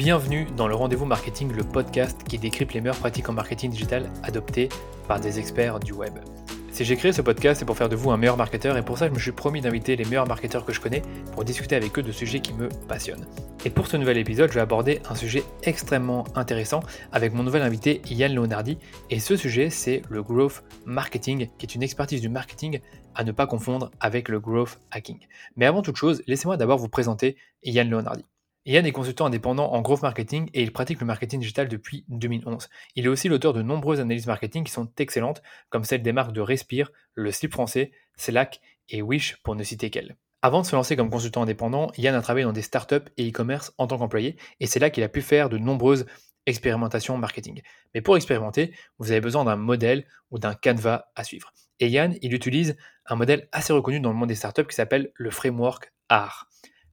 Bienvenue dans le Rendez-vous Marketing, le podcast qui décrypte les meilleures pratiques en marketing digital adoptées par des experts du web. Si j'ai créé ce podcast, c'est pour faire de vous un meilleur marketeur et pour ça, je me suis promis d'inviter les meilleurs marketeurs que je connais pour discuter avec eux de sujets qui me passionnent. Et pour ce nouvel épisode, je vais aborder un sujet extrêmement intéressant avec mon nouvel invité Yann Leonardi. Et ce sujet, c'est le growth marketing, qui est une expertise du marketing à ne pas confondre avec le growth hacking. Mais avant toute chose, laissez-moi d'abord vous présenter Yann Leonardi. Yann est consultant indépendant en growth marketing et il pratique le marketing digital depuis 2011. Il est aussi l'auteur de nombreuses analyses marketing qui sont excellentes, comme celle des marques de Respire, le slip français, Slack et Wish pour ne citer qu'elles. Avant de se lancer comme consultant indépendant, Yann a travaillé dans des startups et e-commerce en tant qu'employé et c'est là qu'il a pu faire de nombreuses expérimentations marketing. Mais pour expérimenter, vous avez besoin d'un modèle ou d'un canevas à suivre. Et Yann, il utilise un modèle assez reconnu dans le monde des startups qui s'appelle le framework AR.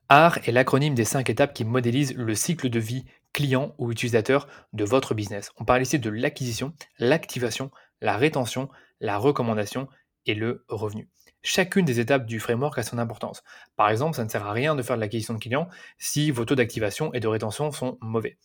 AR est l'acronyme des cinq étapes qui modélisent le cycle de vie client ou utilisateur de votre business. On parle ici de l'acquisition, l'activation, la rétention, la recommandation et le revenu. Chacune des étapes du framework a son importance. Par exemple, ça ne sert à rien de faire de l'acquisition de clients si vos taux d'activation et de rétention sont mauvais.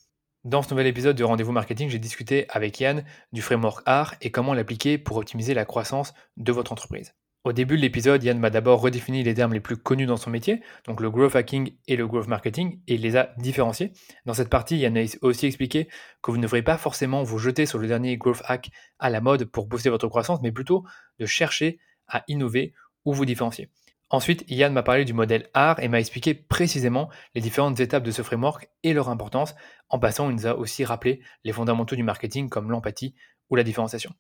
Dans ce nouvel épisode de Rendez-vous Marketing, j'ai discuté avec Yann du framework AR et comment l'appliquer pour optimiser la croissance de votre entreprise. Au début de l'épisode, Yann m'a d'abord redéfini les termes les plus connus dans son métier, donc le growth hacking et le growth marketing, et il les a différenciés. Dans cette partie, Yann a aussi expliqué que vous ne devriez pas forcément vous jeter sur le dernier growth hack à la mode pour booster votre croissance, mais plutôt de chercher à innover ou vous différencier. Ensuite, Yann m'a parlé du modèle AR et m'a expliqué précisément les différentes étapes de ce framework et leur importance. En passant, il nous a aussi rappelé les fondamentaux du marketing comme l'empathie ou la différenciation.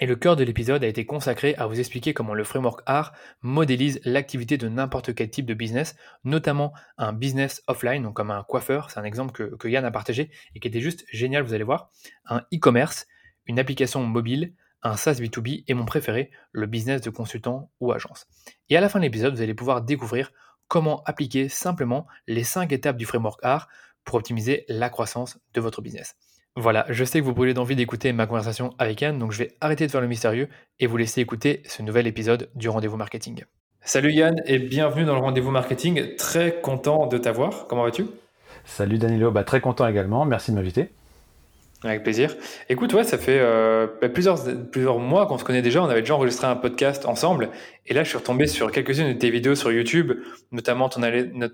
Et le cœur de l'épisode a été consacré à vous expliquer comment le framework AR modélise l'activité de n'importe quel type de business, notamment un business offline, donc comme un coiffeur, c'est un exemple que, Yann a partagé et qui était juste génial, vous allez voir, un e-commerce, une application mobile, un SaaS B2B et mon préféré, le business de consultant ou agence. Et à la fin de l'épisode, vous allez pouvoir découvrir comment appliquer simplement les 5 étapes du framework AR pour optimiser la croissance de votre business. Voilà, je sais que vous brûlez d'envie d'écouter ma conversation avec Yann, donc je vais arrêter de faire le mystérieux et vous laisser écouter ce nouvel épisode du Rendez-vous Marketing. Salut Yann et bienvenue dans le Rendez-vous Marketing. Très content de t'avoir. Comment vas-tu? Salut Danilo, bah, très content également. Merci de m'inviter. Avec plaisir. Écoute, ouais, ça fait euh, bah, plusieurs, plusieurs mois qu'on se connaît déjà. On avait déjà enregistré un podcast ensemble. Et là, je suis retombé sur quelques-unes de tes vidéos sur YouTube, notamment ton,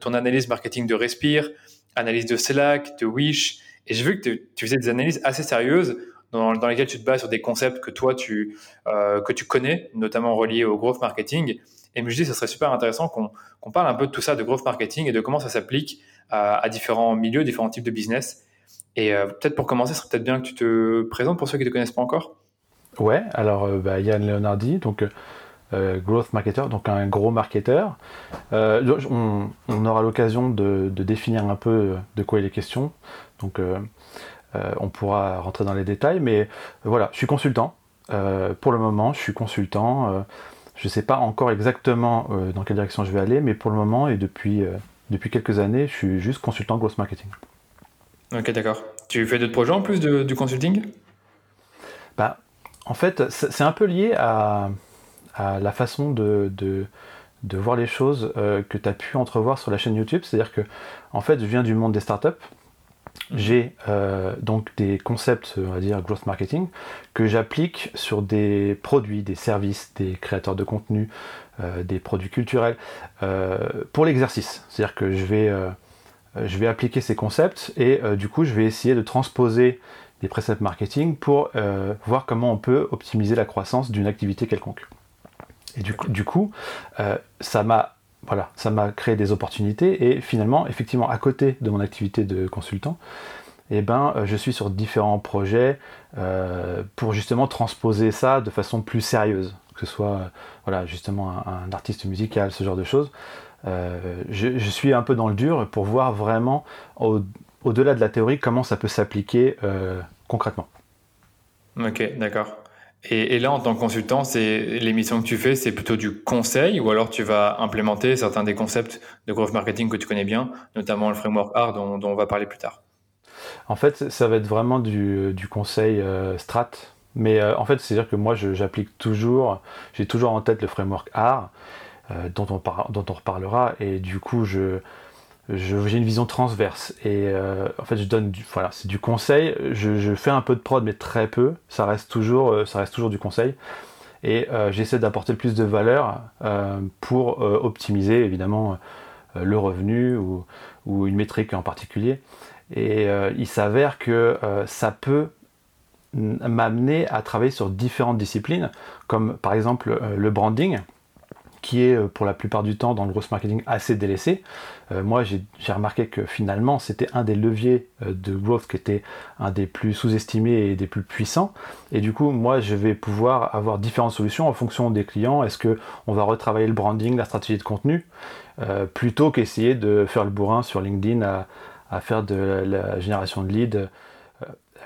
ton analyse marketing de Respire, analyse de Slack, de Wish et j'ai vu que tu faisais des analyses assez sérieuses dans, lesquelles tu te bases sur des concepts que toi, tu, euh, que tu connais, notamment reliés au growth marketing. Et je me dis, ça serait super intéressant qu'on parle un peu de tout ça, de growth marketing et de comment ça s'applique à, différents milieux, différents types de business. Et euh, peut-être pour commencer, ce serait peut-être bien que tu te présentes pour ceux qui ne te connaissent pas encore. Ouais, alors euh, bah, Yann Leonardi, donc growth marketer, donc un gros marketeur. On, aura l'occasion de, définir un peu de quoi il est question. Donc euh, euh, on pourra rentrer dans les détails, mais voilà, je suis consultant. Euh, pour le moment, je suis consultant. je ne sais pas encore exactement dans quelle direction je vais aller, mais pour le moment et depuis, depuis quelques années, je suis juste consultant growth marketing. Ok, d'accord. Tu fais d'autres projets en plus du consulting? Bah, En fait, c'est un peu lié à, à la façon de, de, de, voir les choses que tu as pu entrevoir sur la chaîne YouTube. C'est-à-dire que, en fait, je viens du monde des startups. J'ai euh, donc des concepts, on va dire, growth marketing, que j'applique sur des produits, des services, des créateurs de contenu, euh, des produits culturels, euh, pour l'exercice. C'est-à-dire que je vais, je vais appliquer ces concepts et du coup, je vais essayer de transposer des préceptes marketing pour voir comment on peut optimiser la croissance d'une activité quelconque. Et du coup, du coup ça m'a voilà, ça m'a créé des opportunités et finalement, effectivement, à côté de mon activité de consultant, eh ben, euh, je suis sur différents projets euh, pour justement transposer ça de façon plus sérieuse, que ce soit euh, voilà, justement un, artiste musical, ce genre de choses. je, suis un peu dans le dur pour voir vraiment au-delà de la théorie comment ça peut s'appliquer concrètement. Ok, d'accord. Et, là, en tant que consultant, c'est l'émission que tu fais, c'est plutôt du conseil ou alors tu vas implémenter certains des concepts de growth marketing que tu connais bien, notamment le framework R dont, on va parler plus tard. En fait, ça va être vraiment du, conseil euh, strat. Mais euh, en fait, c'est-à-dire que moi, j'applique toujours, j'ai toujours en tête le framework R, euh, dont, on dont on reparlera. Et du coup, je, j'ai une vision transverse et en fait je donne du, voilà c'est du conseil. Je, fais un peu de prod mais très peu. Ça reste toujours ça reste toujours du conseil. Et j'essaie d'apporter le plus de valeur pour optimiser évidemment le revenu ou, une métrique en particulier. Et il s'avère que ça peut m'amener à travailler sur différentes disciplines, comme par exemple euh, le branding, qui est euh, pour la plupart du temps dans le gross marketing assez délaissé. Euh, moi, j'ai remarqué que finalement, c'était un des leviers de growth qui était un des plus sous-estimés et des plus puissants. Et du coup, moi, je vais pouvoir avoir différentes solutions en fonction des clients. Est-ce que on va retravailler le branding, la stratégie de contenu, plutôt qu'essayer de faire le bourrin sur LinkedIn à, faire de la génération de leads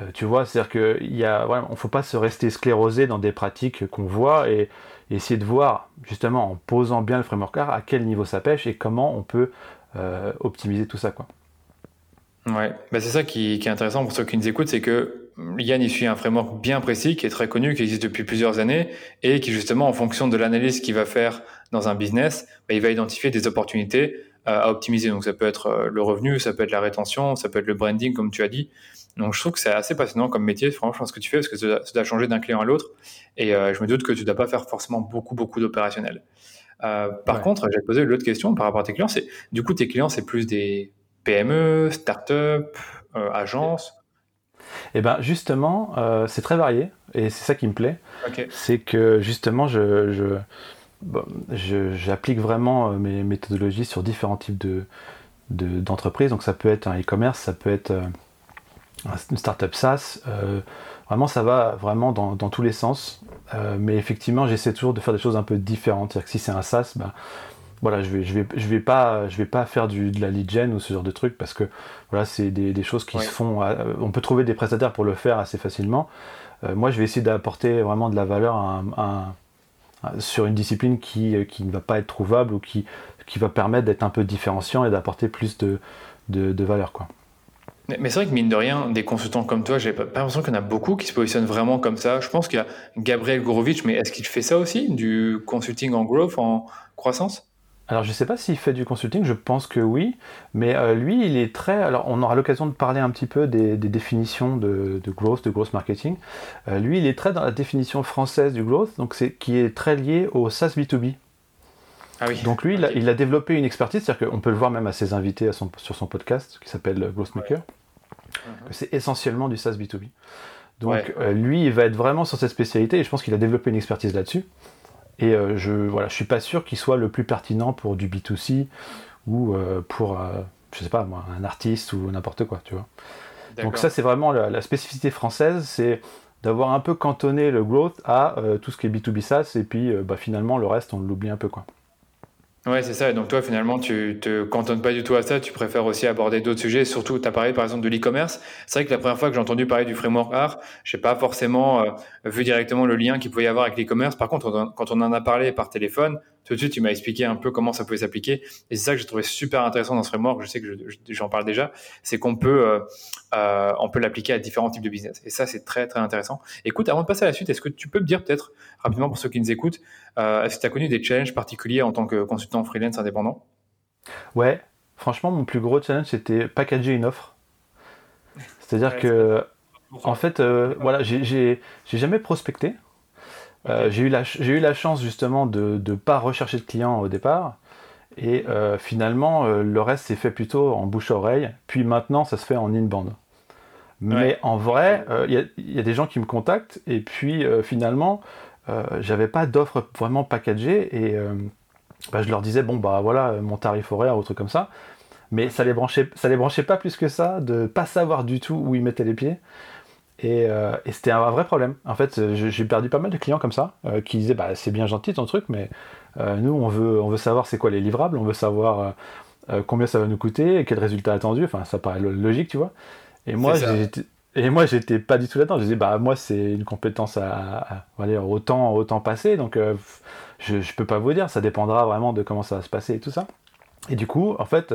euh, tu vois, c'est-à-dire qu'il y faut pas se rester sclérosé dans des pratiques qu'on voit et, essayer de voir justement en posant bien le framework art à quel niveau ça pêche et comment on peut euh, optimiser tout ça, quoi. Ouais, bah, c'est ça qui, est intéressant pour ceux qui nous écoutent, c'est que Yann il suit un framework bien précis qui est très connu, qui existe depuis plusieurs années et qui justement en fonction de l'analyse qu'il va faire dans un business, bah, il va identifier des opportunités euh, à optimiser. Donc ça peut être le revenu, ça peut être la rétention, ça peut être le branding comme tu as dit. Donc je trouve que c'est assez passionnant comme métier, franchement, ce que tu fais, parce que ça, doit changer d'un client à l'autre. Et euh, je me doute que tu ne dois pas faire forcément beaucoup, beaucoup d'opérationnel. Euh, par contre, j'ai posé une autre question par rapport à tes clients. C'est du coup, tes clients, c'est plus des PME, start-up, euh, agences? Eh ben justement, c'est très varié et c'est ça qui me plaît. C'est que justement, je, j'applique vraiment mes méthodologies sur différents types de, d'entreprises. Donc ça peut être un e-commerce, ça peut être une startup SaaS. Euh, vraiment, ça va vraiment dans, tous les sens. Euh, mais effectivement, j'essaie toujours de faire des choses un peu différentes. C'est-à-dire que si c'est un SaaS, ben, voilà, je vais, je vais, je vais pas, je vais pas faire du, de la lead gen ou ce genre de trucs parce que voilà, c'est des, choses qui se font. Euh, on peut trouver des prestataires pour le faire assez facilement. moi, je vais essayer d'apporter vraiment de la valeur sur une discipline qui, qui, ne va pas être trouvable ou qui, qui va permettre d'être un peu différenciant et d'apporter plus de, de, de valeur, quoi. Mais c'est vrai que mine de rien, des consultants comme toi, j'ai pas, l'impression qu'il y en a beaucoup qui se positionnent vraiment comme ça. Je pense qu'il y a Gabriel Gourovitch, mais est-ce qu'il fait ça aussi, du consulting en growth, en croissance? Alors je ne sais pas s'il fait du consulting, je pense que oui, mais euh, lui il est très... Alors on aura l'occasion de parler un petit peu des, définitions de, growth, de growth marketing. Euh, lui il est très dans la définition française du growth, donc c'est qui est très lié au SaaS B2B. Ah oui. Donc lui il, a, développé une expertise, c'est-à-dire qu'on peut le voir même à ses invités sur son podcast qui s'appelle Growth Maker. Mhm. c'est essentiellement du SaaS B2B. Donc euh, lui, il va être vraiment sur cette spécialité et je pense qu'il a développé une expertise là-dessus. Et euh, je voilà, je suis pas sûr qu'il soit le plus pertinent pour du B2C ou euh, pour, je sais pas moi, un artiste ou n'importe quoi, tu vois. Donc ça, c'est vraiment la, spécificité française, c'est d'avoir un peu cantonné le growth à tout ce qui est B2B SaaS et puis bah, finalement le reste, on l'oublie un peu quoi. Ouais, c'est ça. Donc toi, finalement, tu te cantonnes pas du tout à ça. Tu préfères aussi aborder d'autres sujets. Surtout, tu as parlé par exemple de l'e-commerce. C'est vrai que la première fois que j'ai entendu parler du framework art, j'ai pas forcément euh, vu directement le lien qu'il pouvait y avoir avec l'e-commerce. Par contre, quand on en a parlé par téléphone, tout de suite, tu m'as expliqué un peu comment ça pouvait s'appliquer. Et c'est ça que j'ai trouvé super intéressant dans ce framework. Je sais que j'en parle déjà. C'est qu'on peut, euh, euh, on peut l'appliquer à différents types de business. Et ça, c'est très, très intéressant. Écoute, avant de passer à la suite, est-ce que tu peux me dire peut-être rapidement pour ceux qui nous écoutent, euh, est-ce que tu as connu des challenges particuliers en tant que consultant freelance indépendant? Ouais, franchement, mon plus gros challenge, c'était packager une offre. C'est-à-dire que, en fait, voilà, j'ai jamais prospecté. Euh, j'ai eu, la, eu la chance justement de ne pas rechercher de clients au départ. Et euh, finalement, euh, le reste s'est fait plutôt en bouche-oreille. Puis maintenant, ça se fait en in-band. Mais en vrai, il y, a des gens qui me contactent. Et puis finalement, j'avais pas d'offre vraiment packagée. Et bah, je leur disais, bon, bah voilà, mon tarif horaire ou truc comme ça. Mais ça les branchait, ça les branchait pas plus que ça de pas savoir du tout où ils mettaient les pieds. Euh, et, c'était un vrai problème. En fait, j'ai perdu pas mal de clients comme ça, euh, qui disaient bah, c'est bien gentil ton truc, mais euh, nous, on veut, on veut savoir c'est quoi les livrables, on veut savoir combien ça va nous coûter, et quel résultat attendu. Enfin, ça paraît logique, tu vois. Et moi, et moi, j'étais pas du tout là-dedans. Je disais, bah, moi, c'est une compétence à, autant, autant passer, donc je, je peux pas vous dire, ça dépendra vraiment de comment ça va se passer et tout ça. Et du coup, en fait,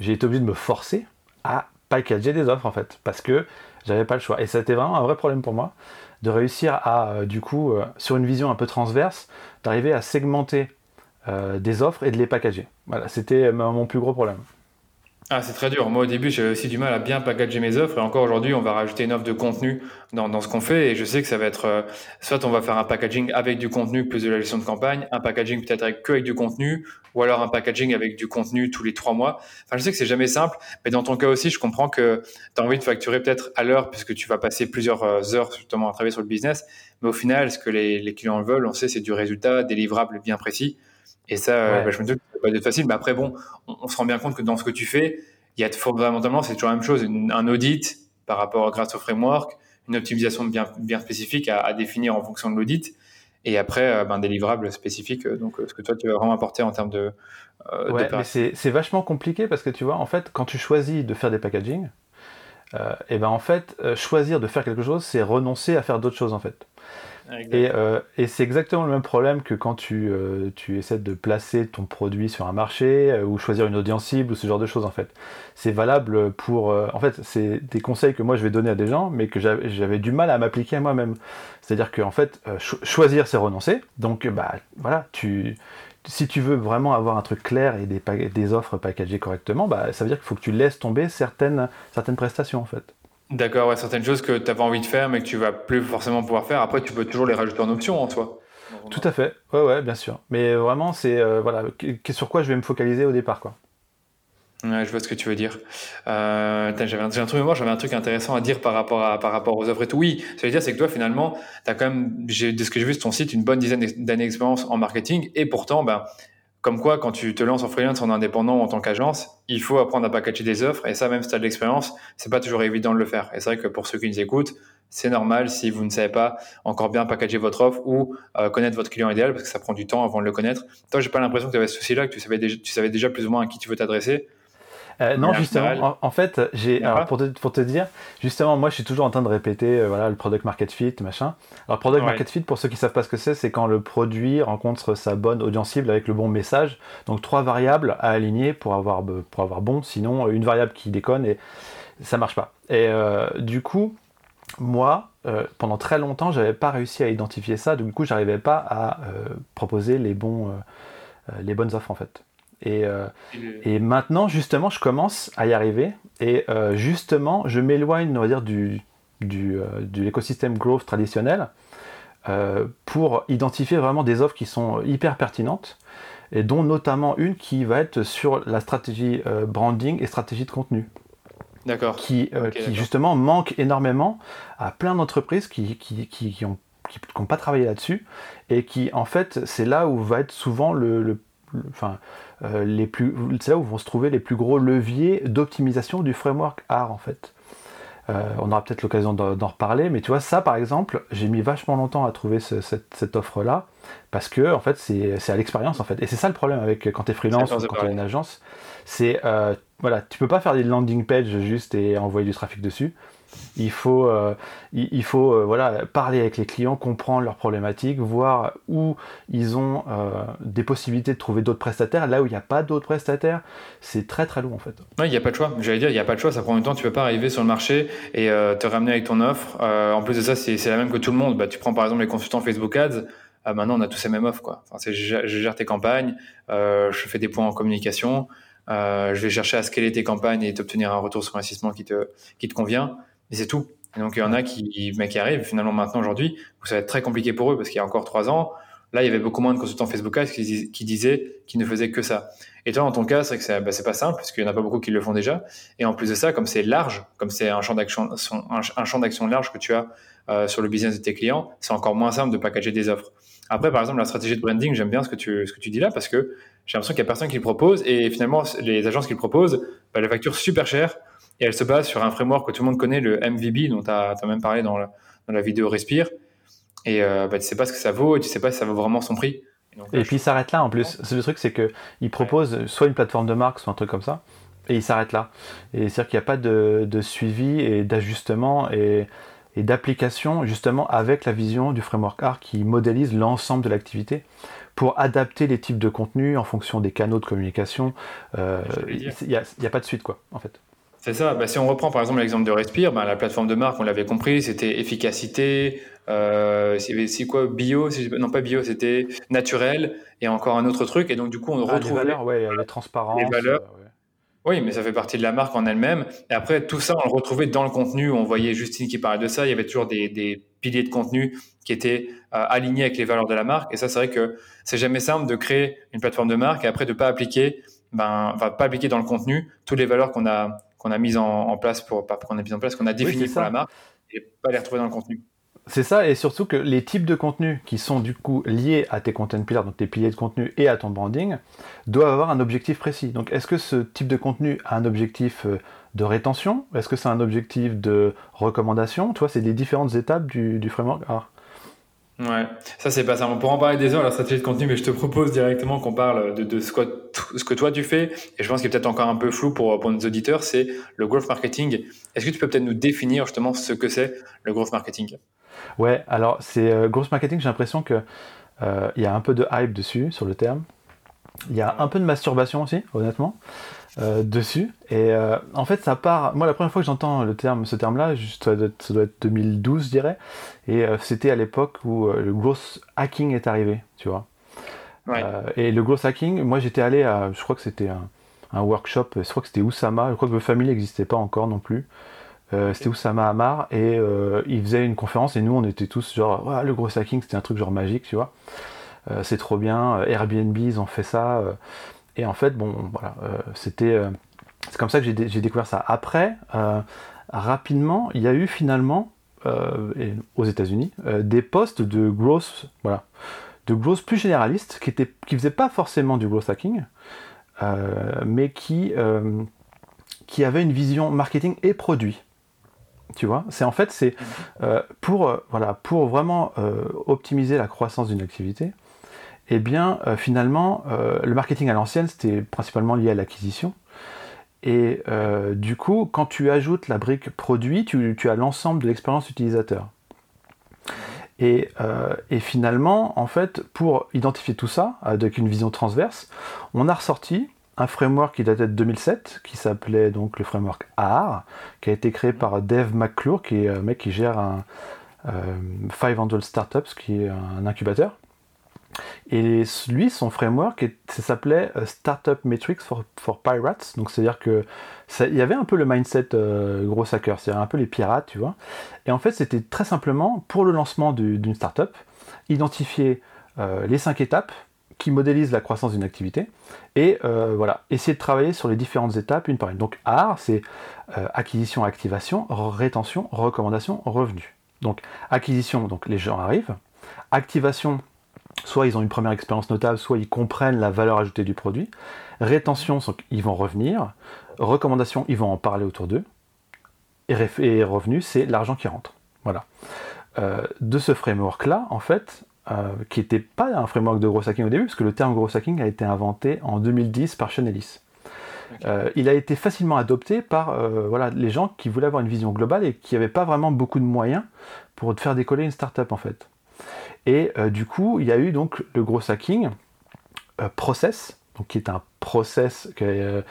j'ai été obligé de me forcer à packager des offres, en fait, parce que j'avais pas le choix. Et c'était vraiment un vrai problème pour moi de réussir à, euh, du coup, euh, sur une vision un peu transverse, d'arriver à segmenter euh, des offres et de les packager. Voilà, c'était mon plus gros problème. Ah, c'est très dur. Moi, au début, j'avais aussi du mal à bien packager mes offres. Et encore aujourd'hui, on va rajouter une offre de contenu dans, dans ce qu'on fait. Et je sais que ça va être, euh, soit on va faire un packaging avec du contenu plus de la gestion de campagne, un packaging peut-être avec que avec du contenu, ou alors un packaging avec du contenu tous les trois mois. Enfin, je sais que c'est jamais simple. Mais dans ton cas aussi, je comprends que tu as envie de facturer peut-être à l'heure, puisque tu vas passer plusieurs euh, heures justement à travailler sur le business. Mais au final, ce que les, les clients veulent, on sait, c'est du résultat délivrable bien précis. Et ça, euh, bah, je me dis que ça va être facile. Mais après, bon, on, se rend bien compte que dans ce que tu fais, il y a fondamentalement, c'est toujours la même chose. un audit par rapport grâce au framework, une optimisation bien, bien spécifique à, définir en fonction de l'audit. Et après, euh, ben, des livrables spécifiques. Euh, donc, ce que toi, tu vas vraiment apporter en termes de. ouais, mais c'est vachement compliqué parce que tu vois, en fait, quand tu choisis de faire des packaging, et ben en fait, choisir de faire quelque chose, c'est renoncer à faire d'autres choses en fait. Euh, et, c'est exactement le même problème que quand tu, euh, tu, essaies de placer ton produit sur un marché euh, ou choisir une audience cible ou ce genre de choses en fait. C'est valable pour... en fait, c'est des conseils que moi je vais donner à des gens mais que j'avais du mal à m'appliquer à moi-même. C'est-à-dire que en fait, choisir c'est renoncer. Donc bah voilà, tu, si tu veux vraiment avoir un truc clair et des, des offres packagées correctement, bah, ça veut dire qu'il faut que tu laisses tomber certaines, certaines prestations en fait. D'accord, ouais, certaines choses que tu avais envie de faire mais que tu vas plus forcément pouvoir faire. Après, tu peux toujours les rajouter en option en soi. Tout à fait, ouais, ouais, bien sûr. Mais vraiment, c'est euh, voilà, sur quoi je vais me focaliser au départ, quoi. Ouais, je vois ce que tu veux dire. Euh, j'avais un, un, truc j'avais un truc intéressant à dire par rapport à par rapport aux offres et tout. Oui, je veux dire, c'est que toi, finalement, tu as quand même, de ce que j'ai vu sur ton site, une bonne dizaine d'années d'expérience en marketing, et pourtant, ben, comme quoi, quand tu te lances en freelance, en indépendant ou en tant qu'agence, il faut apprendre à packager des offres. Et ça, même si tu as de l'expérience, c'est pas toujours évident de le faire. Et c'est vrai que pour ceux qui nous écoutent, c'est normal si vous ne savez pas encore bien packager votre offre ou euh, connaître votre client idéal parce que ça prend du temps avant de le connaître. Toi, j'ai pas l'impression que tu avais ce souci-là, que tu savais, déjà, tu savais déjà plus ou moins à qui tu veux t'adresser. Euh, non, justement, en, fait, j'ai, pour, te, pour te dire, justement, moi, je suis toujours en train de répéter, euh, voilà, le product market fit, machin. Alors, product market fit, pour ceux qui savent pas ce que c'est, c'est quand le produit rencontre sa bonne audience cible avec le bon message. Donc, trois variables à aligner pour avoir, pour avoir bon. Sinon, une variable qui déconne et ça marche pas. Et euh, du coup, moi, pendant très longtemps, j'avais pas réussi à identifier ça. Du coup, j'arrivais pas à proposer les bons, les bonnes offres en fait. Euh, et, maintenant, justement, je commence à y arriver. Et euh, justement, je m'éloigne, on va dire, du, du, euh, de l'écosystème growth traditionnel pour identifier vraiment des offres qui sont hyper pertinentes et dont notamment une qui va être sur la stratégie branding et stratégie de contenu. D'accord. Qui, qui justement manque énormément à plein d'entreprises qui, qui, qui, qui ont qui n'ont pas travaillé là-dessus et qui en fait c'est là où va être souvent le, le enfin, les plus, c'est là où vont se trouver les plus gros leviers d'optimisation du framework R en fait. Euh, on aura peut-être l'occasion d'en reparler, mais tu vois, ça par exemple, j'ai mis vachement longtemps à trouver cette, offre-là, parce que en fait, c'est à l'expérience en fait. Et c'est ça le problème avec quand tu es freelance ou quand tu es une agence, c'est euh, voilà, tu peux pas faire des landing pages juste et envoyer du trafic dessus. Il faut, euh, il, faut euh, voilà, parler avec les clients, comprendre leurs problématiques, voir où ils ont euh, des possibilités de trouver d'autres prestataires. Là où il n'y a pas d'autres prestataires, c'est très très long en fait. il n'y a pas de choix. J'allais dire, il n'y a pas de choix. Ça prend du temps. Tu ne peux pas arriver sur le marché et te ramener avec ton offre. en plus de ça, c'est la même que tout le monde. Bah, tu prends par exemple les consultants Facebook Ads. maintenant, on a tous les mêmes offres. Quoi. Je, gère tes campagnes, je fais des points en communication. je vais chercher à scaler tes campagnes et t'obtenir un retour sur investissement qui te, qui te convient. Et c'est tout. Et donc, il y en a qui, mais qui arrivent finalement maintenant aujourd'hui, où ça va être très compliqué pour eux parce qu'il y a encore trois ans, là, il y avait beaucoup moins de consultants Facebook Ads qui, qui disaient qu'ils ne faisaient que ça. Et toi, dans ton cas, c'est que c'est bah, pas simple parce qu'il n'y en a pas beaucoup qui le font déjà. Et en plus de ça, comme c'est large, comme c'est un champ d'action, un, champ d'action large que tu as euh, sur le business de tes clients, c'est encore moins simple de packager des offres. Après, par exemple, la stratégie de branding, j'aime bien ce que tu, ce que tu dis là parce que j'ai l'impression qu'il n'y a personne qui le propose et finalement, les agences qui le proposent, bah, les factures super chères et elle se base sur un framework que tout le monde connaît, le MVB, dont tu as, même parlé dans la, dans la vidéo Respire. Et euh, bah, tu sais pas ce que ça vaut et tu sais pas si ça vaut vraiment son prix. Et, puis il s'arrête là en plus. Le truc, c'est qu'il propose soit une plateforme de marque, soit un truc comme ça, et il s'arrête là. Et c'est-à-dire qu'il n'y a pas de, de suivi et d'ajustement et, et d'application justement avec la vision du framework art qui modélise l'ensemble de l'activité pour adapter les types de contenus en fonction des canaux de communication. Euh, il n'y a, a, pas de suite quoi en fait. C'est ça. Bah, si on reprend par exemple l'exemple de Respire, bah, la plateforme de marque, on l'avait compris, c'était efficacité, euh, c'est quoi bio, non pas bio, c'était naturel et encore un autre truc. Et donc du coup, on retrouve les valeurs, ouais, la transparence. Les valeurs. Euh, Oui, mais ça fait partie de la marque en elle-même. Et après, tout ça, on le retrouvait dans le contenu. On voyait Justine qui parlait de ça. Il y avait toujours des, piliers de contenu qui étaient euh, alignés avec les valeurs de la marque. Et ça, c'est vrai que c'est jamais simple de créer une plateforme de marque et après de pas appliquer, ben, pas appliquer dans le contenu toutes les valeurs qu'on a qu'on a mises en, place pour, pas qu'on a mises en place, qu'on a définies pour la marque et pas les retrouver dans le contenu. C'est ça, et surtout que les types de contenus qui sont du coup liés à tes content pillars, donc tes piliers de contenu et à ton branding, doivent avoir un objectif précis. Donc est-ce que ce type de contenu a un objectif euh, de rétention? Est-ce que c'est un objectif de recommandation? Tu vois, c'est des différentes étapes du, du framework. Ouais, ça c'est pas ça. On pourra en parler des heures, la stratégie de contenu, mais je te propose directement qu'on parle de, ce, que, toi tu fais. Et je pense qu'il est peut-être encore un peu flou pour, pour nos auditeurs, c'est le growth marketing. Est-ce que tu peux peut-être nous définir justement ce que c'est le growth marketing? Ouais, alors c'est euh, growth marketing, j'ai l'impression qu'il euh, y a un peu de hype dessus, sur le terme. Il y a un peu de masturbation aussi, honnêtement. Euh, dessus. Et euh, en fait, ça part. Moi, la première fois que j'entends le terme, ce terme-là, ça, doit être 2012, je dirais. Et euh, c'était à l'époque où le growth hacking est arrivé, tu vois. et le growth hacking, moi, j'étais allé à. Je crois que c'était un, workshop. Je crois que c'était Oussama. Je crois que le famille n'existait pas encore non plus. c'était Oussama Amar et il faisait une conférence et nous on était tous genre le growth hacking c'était un truc genre magique tu vois c'est trop bien Airbnb ils ont fait ça et en fait, bon, voilà, euh, c'était. Euh, c'est comme ça que j'ai découvert ça. Après, euh, rapidement, il y a eu finalement, aux États-Unis, des postes de growth, voilà, de growth plus généralistes qui ne qui faisaient pas forcément du growth hacking, mais qui, qui avaient une vision marketing et produit. Tu vois, c'est en fait c'est pour voilà pour vraiment optimiser la croissance d'une activité eh bien, euh, finalement, euh, le marketing à l'ancienne, c'était principalement lié à l'acquisition. Et euh, du coup, quand tu ajoutes la brique produit, tu, as l'ensemble de l'expérience utilisateur. Et, finalement, en fait, pour identifier tout ça, avec une vision transverse, on a ressorti un framework qui datait de 2007, qui s'appelait donc le framework AR, qui a été créé par Dave McClure, qui est un mec qui gère un 500 Startups, qui est un incubateur. Et lui, son framework, ça s'appelait euh, Startup Metrics for, Pirates. Donc, c'est-à-dire que il y avait un peu le mindset euh, gros hacker, c'est-à-dire un peu les pirates, tu vois. Et en fait, c'était très simplement pour le lancement d'une startup, identifier euh, les cinq étapes qui modélisent la croissance d'une activité et voilà, essayer de travailler sur les différentes étapes une par une. Donc, AR, c'est acquisition, activation, rétention, recommandation, revenu. Donc, acquisition, donc les gens arrivent. Activation, soit ils ont une première expérience notable, soit ils comprennent la valeur ajoutée du produit. Rétention, ils vont revenir. Recommandation, ils vont en parler autour d'eux. Et, revenu, c'est l'argent qui rentre. Voilà. Euh, de ce framework-là, en fait, euh, qui n'était pas un framework de gros hacking au début, parce que le terme gros hacking a été inventé en 2010 par Chanelis. Euh, il a été facilement adopté par voilà, les gens qui voulaient avoir une vision globale et qui n'avaient pas vraiment beaucoup de moyens pour faire décoller une startup en fait. Et euh, du coup, il y a eu donc le gros hacking euh, process, donc qui est un process euh,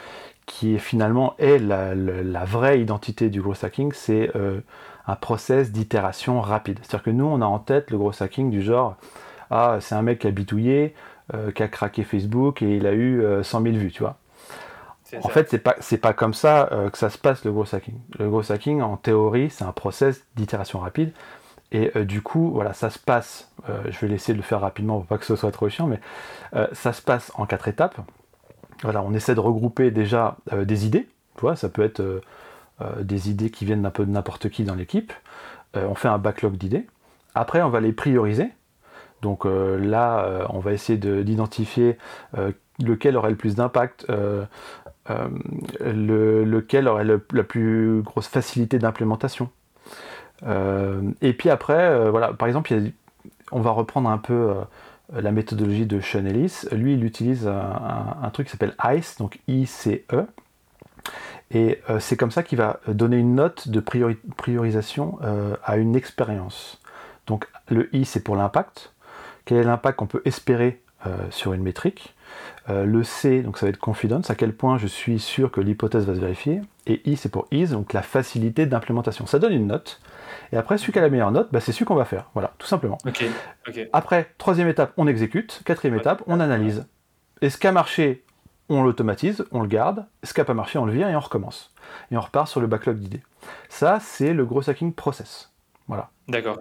qui est finalement est la, vraie identité du gros hacking, c'est un process d'itération rapide. C'est-à-dire que nous, on a en tête le gros hacking du genre ah c'est un mec qui a bitouillé, qui a craqué Facebook et il a eu 100 000 vues, tu vois. En fait, c'est pas c'est pas comme ça que ça se passe le gros hacking. Le gros hacking, en théorie, c'est un process d'itération rapide. Et euh, du coup, voilà, ça se passe, euh, je vais laisser le faire rapidement pour pas que ce soit trop chiant, mais euh, ça se passe en quatre étapes. On essaie de regrouper déjà des idées, tu vois, ça peut être des idées qui viennent d'un peu de n'importe qui dans l'équipe. on fait un backlog d'idées. Après, on va les prioriser. Donc là, on va essayer d'identifier lequel aurait le plus d'impact, lequel aurait la plus grosse facilité d'implémentation. Euh, et puis après, euh, voilà, par exemple, on va reprendre un peu euh, la méthodologie de Sean Ellis. Lui, il utilise un, truc qui s'appelle ICE, donc I-C-E. Et c'est comme ça qu'il va donner une note de priorisation à une expérience. Donc le I, c'est pour l'impact. Quel est l'impact qu'on peut espérer sur une métrique? Le C, donc ça va être confidence, à quel point je suis sûr que l'hypothèse va se vérifier? Et I, c'est pour ease, donc la facilité d'implémentation. Ça donne une note. Et après, celui qui a la meilleure note, bah, c'est celui qu'on va faire. Voilà, tout simplement. Après, troisième étape, on exécute. Quatrième étape, on analyse. Et ce qui a marché, on l'automatise, on le garde, ce qui n'a pas marché, on le vire et on recommence? Et on repart sur le backlog d'idées. Ça, c'est le gros hacking process. Voilà. D'accord.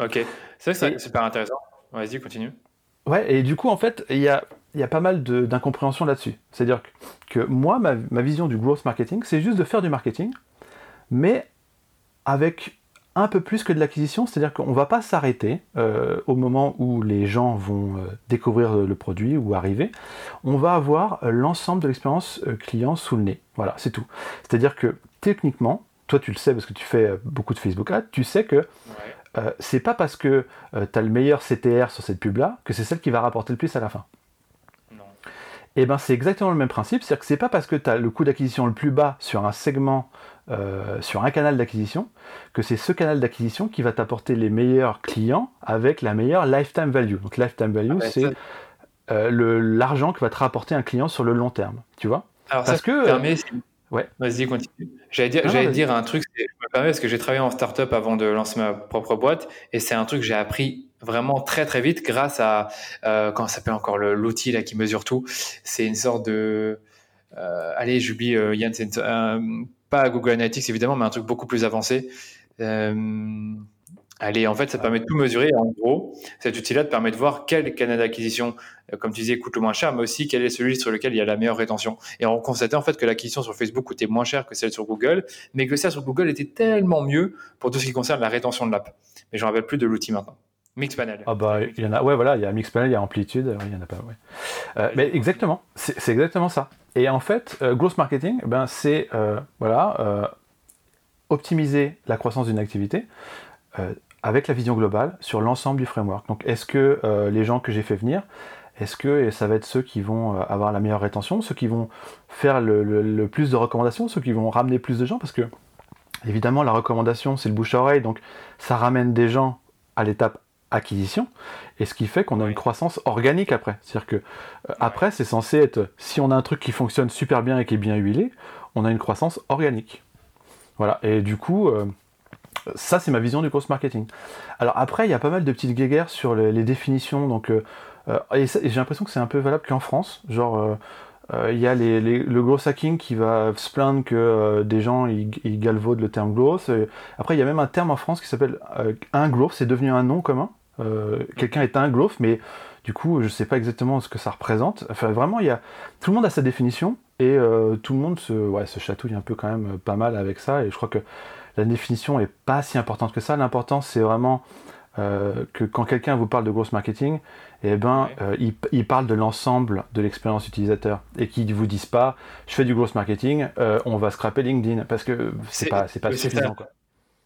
Ok. C'est vrai que c'est super intéressant. Vas-y, continue. Ouais, et du coup, en fait, il y a, y a, pas mal d'incompréhension là-dessus. C'est-à-dire que, moi, ma, ma, vision du growth marketing, c'est juste de faire du marketing, mais avec un peu plus que de l'acquisition, c'est-à-dire qu'on ne va pas s'arrêter euh, au moment où les gens vont euh, découvrir le produit ou arriver. On va avoir euh, l'ensemble de l'expérience client sous le nez. Voilà, c'est tout. C'est-à-dire que techniquement, toi tu le sais parce que tu fais beaucoup de Facebook Ads, tu sais que c'est pas parce que tu as le meilleur CTR sur cette pub-là que c'est celle qui va rapporter le plus à la fin. Et eh ben c'est exactement le même principe, c'est-à-dire que c'est pas parce que tu as le coût d'acquisition le plus bas sur un segment euh, sur un canal d'acquisition, que c'est ce canal d'acquisition qui va t'apporter les meilleurs clients avec la meilleure lifetime value. Donc lifetime value, ah, c'est euh, l'argent que va te rapporter un client sur le long terme, tu vois? Alors parce ça que permet, ouais. Vas-y, continue. J'allais dire, dire un truc, je me permets parce que j'ai travaillé en startup avant de lancer ma propre boîte, et c'est un truc que j'ai appris vraiment très très vite grâce à euh, comment ça s'appelle encore l'outil là qui mesure tout. C'est une sorte de euh, allez, j'oublie Yann, c'est pas Google Analytics évidemment, mais un truc beaucoup plus avancé. Euh, allez, en fait, ça permet de tout mesurer. En gros, cet outil-là te permet de voir quel canal d'acquisition, euh, comme tu disais, coûte le moins cher, mais aussi quel est celui sur lequel il y a la meilleure rétention. Et on constatait en fait que l'acquisition sur Facebook coûtait moins cher que celle sur Google, mais que celle sur Google était tellement mieux pour tout ce qui concerne la rétention de l'app. Mais je ne rappelle plus de l'outil maintenant. Mixpanel. Ah bah il y en a, ouais voilà, il y a Mixpanel, il y a Amplitude, il y en a pas. Euh, mais exactement, c'est exactement ça. Et en fait, euh, growth marketing, ben c'est euh, voilà, optimiser la croissance d'une activité avec la vision globale sur l'ensemble du framework. Donc est-ce que les gens que j'ai fait venir, est-ce que ça va être ceux qui vont avoir la meilleure rétention, ceux qui vont faire le, le plus de recommandations, ceux qui vont ramener plus de gens, parce que évidemment la recommandation c'est le bouche à oreille, donc ça ramène des gens à l'étape acquisition, et ce qui fait qu'on a une croissance organique après. C'est-à-dire que euh, après, c'est censé être, si on a un truc qui fonctionne super bien et qui est bien huilé, on a une croissance organique. Voilà, et du coup, euh, ça c'est ma vision du course marketing. Alors après, il y a pas mal de petites guéguerres sur les, définitions, donc euh, et, j'ai l'impression que c'est un peu valable qu'en France, genre il y a le gros hacking qui va se plaindre que des gens ils, galvaudent le terme growth. après, il y a même un terme en France qui s'appelle un growth, c'est devenu un nom commun. Euh, quelqu'un est un growth, mais du coup, je ne sais pas exactement ce que ça représente. Enfin, vraiment, il y a tout le monde a sa définition et euh, tout le monde se, ouais, se chatouille un peu quand même pas mal avec ça. Et je crois que la définition est pas si importante que ça. L'important, c'est vraiment euh, que quand quelqu'un vous parle de growth marketing, eh ben, il, parle de l'ensemble de l'expérience utilisateur et qu'il ne vous dise pas, je fais du growth marketing, on va scraper LinkedIn parce que c'est pas, c'est pas suffisant. Quoi.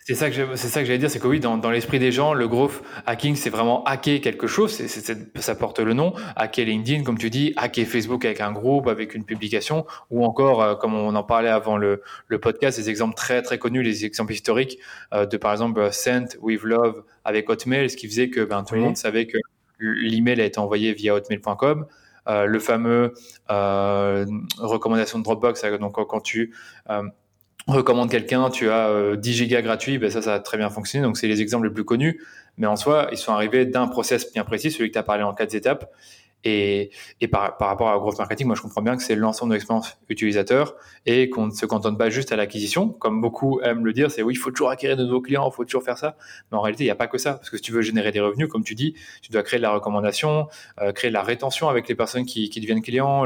C'est ça que c'est ça que j'allais dire, c'est que oui, dans, dans l'esprit des gens, le growth hacking, c'est vraiment hacker quelque chose. C'est, ça porte le nom. Hacker LinkedIn, comme tu dis, hacker Facebook avec un groupe, avec une publication, ou encore, euh, comme on en parlait avant le, le podcast, des exemples très très connus, les exemples historiques euh, de par exemple Sent with Love avec Hotmail, ce qui faisait que ben, tout le monde savait que l'email a été envoyé via hotmail.com. Euh, le fameux euh, recommandation de Dropbox, donc quand tu recommande quelqu'un, tu as 10 euh, gigas gratuits, ben ça, ça a très bien fonctionné. Donc, c'est les exemples les plus connus. Mais en soi, ils sont arrivés d'un process bien précis, celui que tu as parlé en quatre étapes. Et, et par, par, rapport à growth marketing, moi, je comprends bien que c'est l'ensemble de l'expérience utilisateur et qu'on ne se contente pas juste à l'acquisition. Comme beaucoup aiment le dire, c'est oui, il faut toujours acquérir de nouveaux clients, il faut toujours faire ça. Mais en réalité, il n'y a pas que ça. Parce que si tu veux générer des revenus, comme tu dis, tu dois créer de la recommandation, euh, créer de la rétention avec les personnes qui, qui deviennent clients,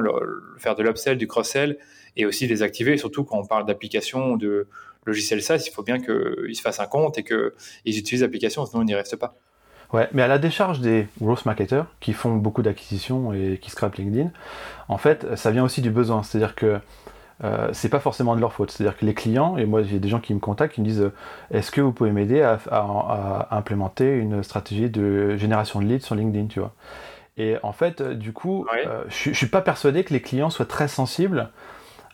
faire de l'upsell, du cross-sell et aussi les activer. surtout quand on parle d'applications ou de logiciels SaaS, il faut bien qu'ils se fassent un compte et qu'ils utilisent l'application, sinon ils n'y restent pas. Ouais, mais à la décharge des growth marketers qui font beaucoup d'acquisitions et qui scrapent LinkedIn, en fait, ça vient aussi du besoin. C'est-à-dire que euh, c'est pas forcément de leur faute. C'est-à-dire que les clients, et moi j'ai des gens qui me contactent, qui me disent Est-ce que vous pouvez m'aider à, implémenter une stratégie de génération de leads sur LinkedIn, tu vois? Et en fait, du coup, euh, je, je suis pas persuadé que les clients soient très sensibles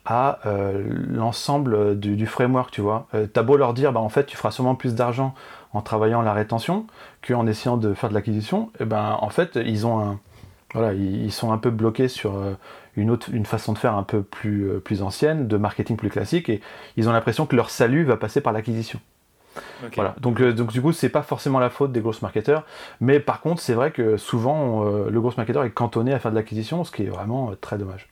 à euh, l'ensemble du, framework, tu vois. Euh, T'as beau leur dire, bah, en fait, tu feras sûrement plus d'argent en travaillant la rétention qu'en essayant de faire de l'acquisition, et eh ben, en fait, ils ont un, voilà, ils, sont un peu bloqués sur euh, une autre, une façon de faire un peu plus, euh, plus ancienne, de marketing plus classique, et ils ont l'impression que leur salut va passer par l'acquisition. Voilà. Donc, donc du coup, c'est pas forcément la faute des grosses marketeurs, mais par contre, c'est vrai que souvent le gros marketeur est cantonné à faire de l'acquisition, ce qui est vraiment très dommage.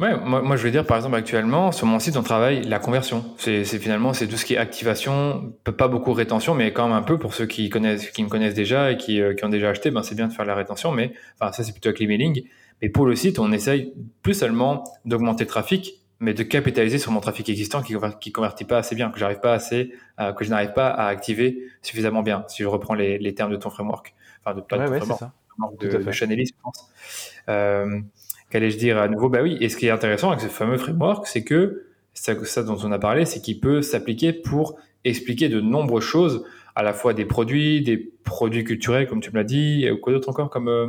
Ouais, moi, je veux dire par exemple actuellement sur mon site on travaille la conversion. C'est finalement c'est tout ce qui est activation, pas beaucoup rétention, mais quand même un peu pour ceux qui connaissent, qui me connaissent déjà et qui, qui ont déjà acheté, ben c'est bien de faire la rétention, mais enfin ça c'est plutôt avec l'emailing. Mais pour le site on essaye plus seulement d'augmenter le trafic, mais de capitaliser sur mon trafic existant qui qui convertit pas assez bien, que j'arrive pas assez, euh, que je n'arrive pas à activer suffisamment bien. Si je reprends les, les termes de ton framework, enfin de pas de framework, de, de je pense. Euh, Qu'allais-je dire à nouveau? Bah oui. Et ce qui est intéressant avec ce fameux framework, c'est que ça, ça dont on a parlé, c'est qu'il peut s'appliquer pour expliquer de nombreuses choses, à la fois des produits, des produits culturels, comme tu me l'as dit, ou quoi d'autre encore, comme euh,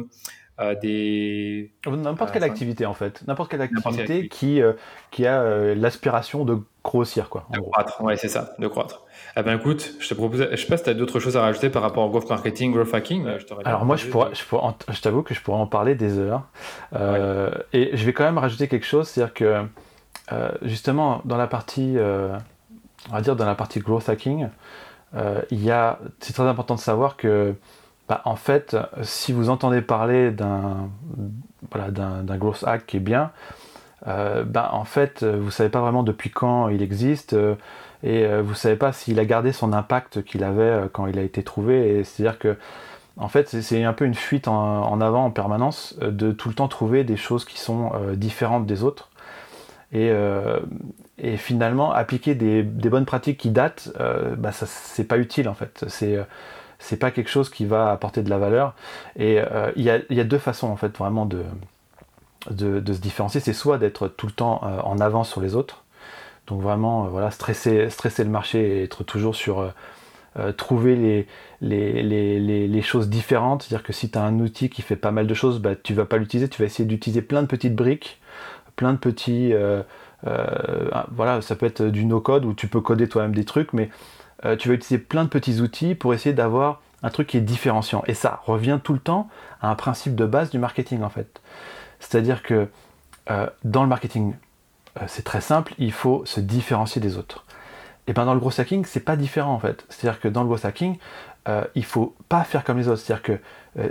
euh, des n'importe quelle activité en fait. N'importe quelle activité qui euh, qui a euh, l'aspiration de grossir quoi de croître ouais c'est ça de croître eh ben écoute je te propose je sais pas si tu as d'autres choses à rajouter par rapport au growth marketing growth hacking. Alors moi je pourrais, je, pourrais, je t'avoue que je pourrais en parler des heures. Et je vais quand même rajouter quelque chose c'est à dire que justement dans la partie on va dire dans la partie growth hacking il y a c'est très important de savoir que bah, en fait, si vous entendez parler d'un voilà, d'un growth hack qui est bien, euh, bah, en fait, vous ne savez pas vraiment depuis quand il existe euh, et euh, vous savez pas s'il a gardé son impact qu'il avait quand il a été trouvé. C'est-à-dire que, en fait, c'est un peu une fuite en, avant en permanence de tout le temps trouver des choses qui sont différentes des autres. Et, finalement, appliquer des, bonnes pratiques qui datent, bah, c'est pas utile en fait. C'est c'est pas quelque chose qui va apporter de la valeur. Et euh, il y, a, deux façons en fait vraiment de, de, se différencier. C'est soit d'être tout le temps euh, en avance sur les autres, donc vraiment euh, voilà stresser, le marché et être toujours sur trouver les, les, les, choses différentes. C'est-à-dire que si tu as un outil qui fait pas mal de choses, bah, tu vas pas l'utiliser, tu vas essayer d'utiliser plein de petites briques, plein de petits... voilà, ça peut être du no-code où tu peux coder toi-même des trucs, mais euh, tu vas utiliser plein de petits outils pour essayer d'avoir un truc qui est différenciant. Et ça revient tout le temps à un principe de base du marketing en fait. C'est-à-dire que euh, dans le marketing, euh, c'est très simple, il faut se différencier des autres. Et bien dans le gros hacking, c'est pas différent en fait. C'est-à-dire que dans le gros hacking, il faut pas faire comme les autres. C'est-à-dire que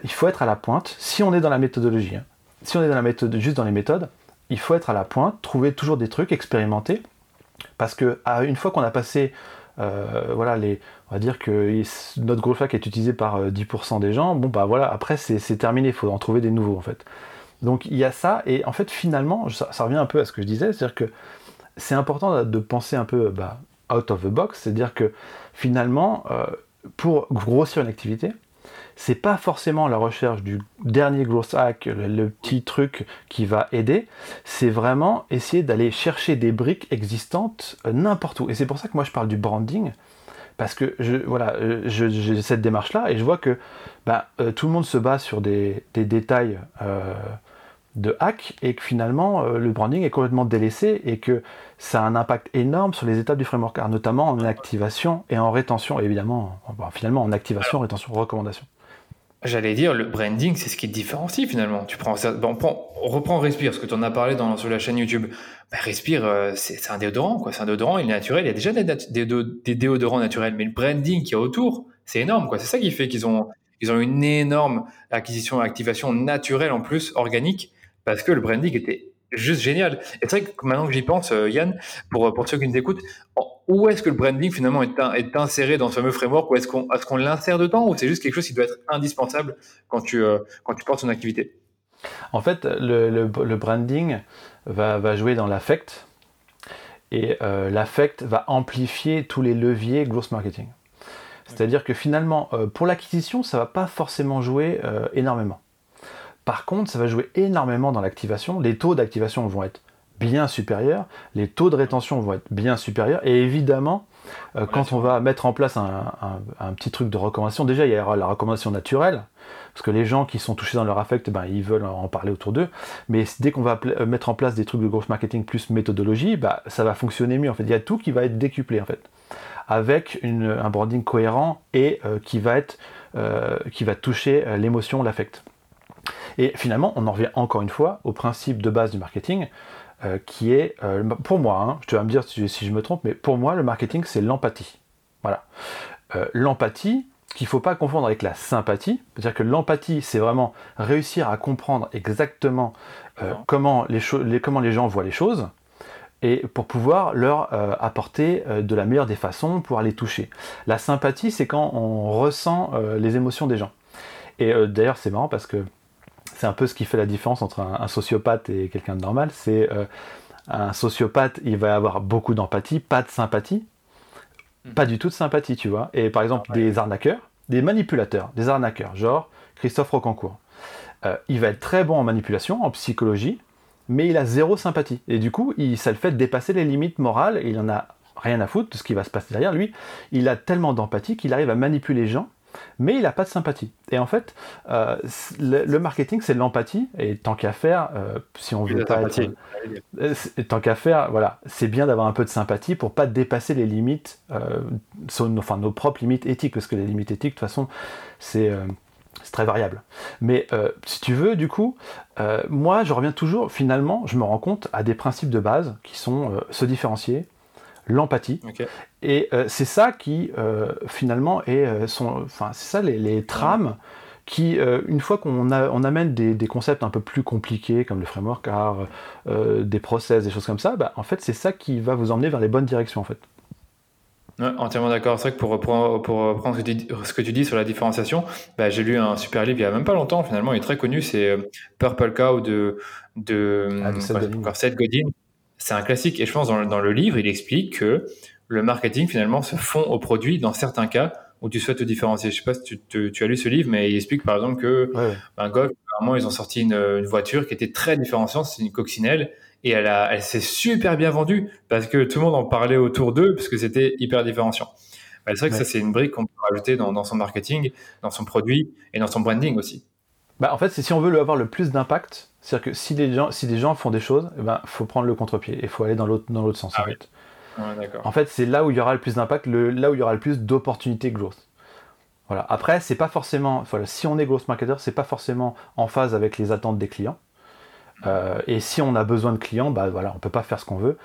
il faut être à la pointe. Si on est dans la méthodologie, hein, si on est dans la méthode, juste dans les méthodes, il faut être à la pointe, trouver toujours des trucs, expérimenter. Parce que une fois qu'on a passé euh, voilà, on va dire que notre growth hack est utilisé par 10% euh, des gens. Bon, bah voilà, après c'est terminé, il faut en trouver des nouveaux en fait. Donc il y a ça, et en fait finalement, ça, revient un peu à ce que je disais, c'est-à-dire que c'est important de penser un peu bah, out of the box, c'est-à-dire que finalement, euh, pour grossir une activité, c'est pas forcément la recherche du dernier growth hack, le, petit truc qui va aider, c'est vraiment essayer d'aller chercher des briques existantes euh, n'importe où. Et c'est pour ça que moi je parle du branding, parce que je, voilà, euh, j'ai cette démarche-là et je vois que bah, tout le monde se base sur des, détails de hack et que finalement le branding est complètement délaissé et que ça a un impact énorme sur les étapes du framework, notamment en activation et en rétention, et évidemment, finalement en activation, rétention, recommandation. J'allais dire, le branding, c'est ce qui te différencie finalement. Tu prends, bon, on, reprend Respire, ce que tu en as parlé dans, sur la chaîne YouTube. Ben, Respire, euh, c'est un déodorant, quoi. C'est un déodorant, il est naturel. Il y a déjà des, des, déodorants naturels, mais le branding qui est autour, c'est énorme, quoi. C'est ça qui fait qu'ils ont, ils ont une énorme acquisition, activation naturelle en plus, organique, parce que le branding était juste génial. Et c'est vrai que maintenant que j'y pense, euh, Yann, pour, pour ceux qui nous écoutent, où est-ce que le branding finalement est, est inséré dans ce fameux framework ou est-ce qu'on est l'insère dedans ou c'est juste quelque chose qui doit être indispensable quand tu, euh, quand tu portes une activité? En fait, le, le, branding va, va, jouer dans l'affect et euh, l'affect va amplifier tous les leviers growth marketing. C'est-à-dire que finalement, pour l'acquisition, ça va pas forcément jouer énormément. Par contre, ça va jouer énormément dans l'activation. Les taux d'activation vont être bien supérieurs, les taux de rétention vont être bien supérieurs, et évidemment, euh, quand on va mettre en place un, petit truc de recommandation, déjà il y aura la recommandation naturelle, parce que les gens qui sont touchés dans leur affect, ben, ils veulent en parler autour d'eux, mais dès qu'on va euh, mettre en place des trucs de growth marketing plus méthodologie, bah, ça va fonctionner mieux. En fait, il y a tout qui va être décuplé en fait, avec un branding cohérent et euh, qui va être, qui va toucher l'émotion, l'affect. Et finalement, on en revient encore une fois au principe de base du marketing, euh, qui est, euh, pour moi, hein, tu vas me dire si, je me trompe, mais pour moi, le marketing, c'est l'empathie. Voilà. Euh, l'empathie, qu'il ne faut pas confondre avec la sympathie. C'est-à-dire que l'empathie, c'est vraiment réussir à comprendre exactement comment, les comment les gens voient les choses et pour pouvoir leur euh, apporter euh, de la meilleure des façons, pour les toucher. La sympathie, c'est quand on ressent les émotions des gens. Et d'ailleurs, c'est marrant parce que c'est un peu ce qui fait la différence entre un, sociopathe et quelqu'un de normal. C'est un sociopathe, il va avoir beaucoup d'empathie, pas de sympathie. Hmm. Pas du tout de sympathie, tu vois. Et par exemple, des arnaqueurs, des manipulateurs, des arnaqueurs, genre Christophe Rocancourt. Euh, il va être très bon en manipulation, en psychologie, mais il a zéro sympathie. Et du coup, il, ça le fait dépasser les limites morales, et il en a rien à foutre de ce qui va se passer derrière lui. Il a tellement d'empathie qu'il arrive à manipuler les gens mais il n'a pas de sympathie. Et en fait, euh, le, marketing, c'est de l'empathie, et tant qu'à faire, euh, si on veut pas être, euh, tant qu'à faire, voilà, c'est bien d'avoir un peu de sympathie pour pas dépasser les limites, enfin nos propres limites éthiques, parce que les limites éthiques, de toute façon, c'est très variable. Mais si tu veux, du coup, moi, je reviens toujours, finalement, je me rends compte à des principes de base qui sont se différencier, l'empathie. Et euh, c'est ça qui, euh, finalement, est euh, son, enfin, c'est ça les, trames qui, une fois qu'on on amène des, concepts un peu plus compliqués, comme le framework art, des process, des choses comme ça, bah, en fait, c'est ça qui va vous emmener vers les bonnes directions, en fait. entièrement d'accord. C'est vrai que pour reprendre, pour ce, que tu, dis sur la différenciation, bah, j'ai lu un super livre il y a même pas longtemps, finalement, il est très connu, c'est Purple Cow de, de, ah, Seth Godin c'est un classique. Et je pense dans le, dans le livre, il explique que le marketing finalement se fond au produit dans certains cas où tu souhaites te différencier. Je sais pas si tu, tu, as lu ce livre, mais il explique par exemple que un golf, apparemment, ils ont sorti une, une, voiture qui était très différenciante, c'est une coccinelle, et elle, a, elle s'est super bien vendue parce que tout le monde en parlait autour d'eux parce que c'était hyper différenciant. Bah, c'est vrai que ça, c'est une brique qu'on peut rajouter dans, dans, son marketing, dans son produit et dans son branding aussi. Bah, en fait, c'est si on veut avoir le plus d'impact, c'est-à-dire que si des gens, si des gens font des choses, il eh ben, faut prendre le contre-pied et il faut aller dans l'autre, dans l'autre sens. Ah en, fait. en fait, c'est là où il y aura le plus d'impact, là où il y aura le plus d'opportunités growth. Voilà. Après, c'est pas forcément, voilà, si on est growth marketer, c'est pas forcément en phase avec les attentes des clients. Euh, et si on a besoin de clients, bah voilà, on peut pas faire ce qu'on veut.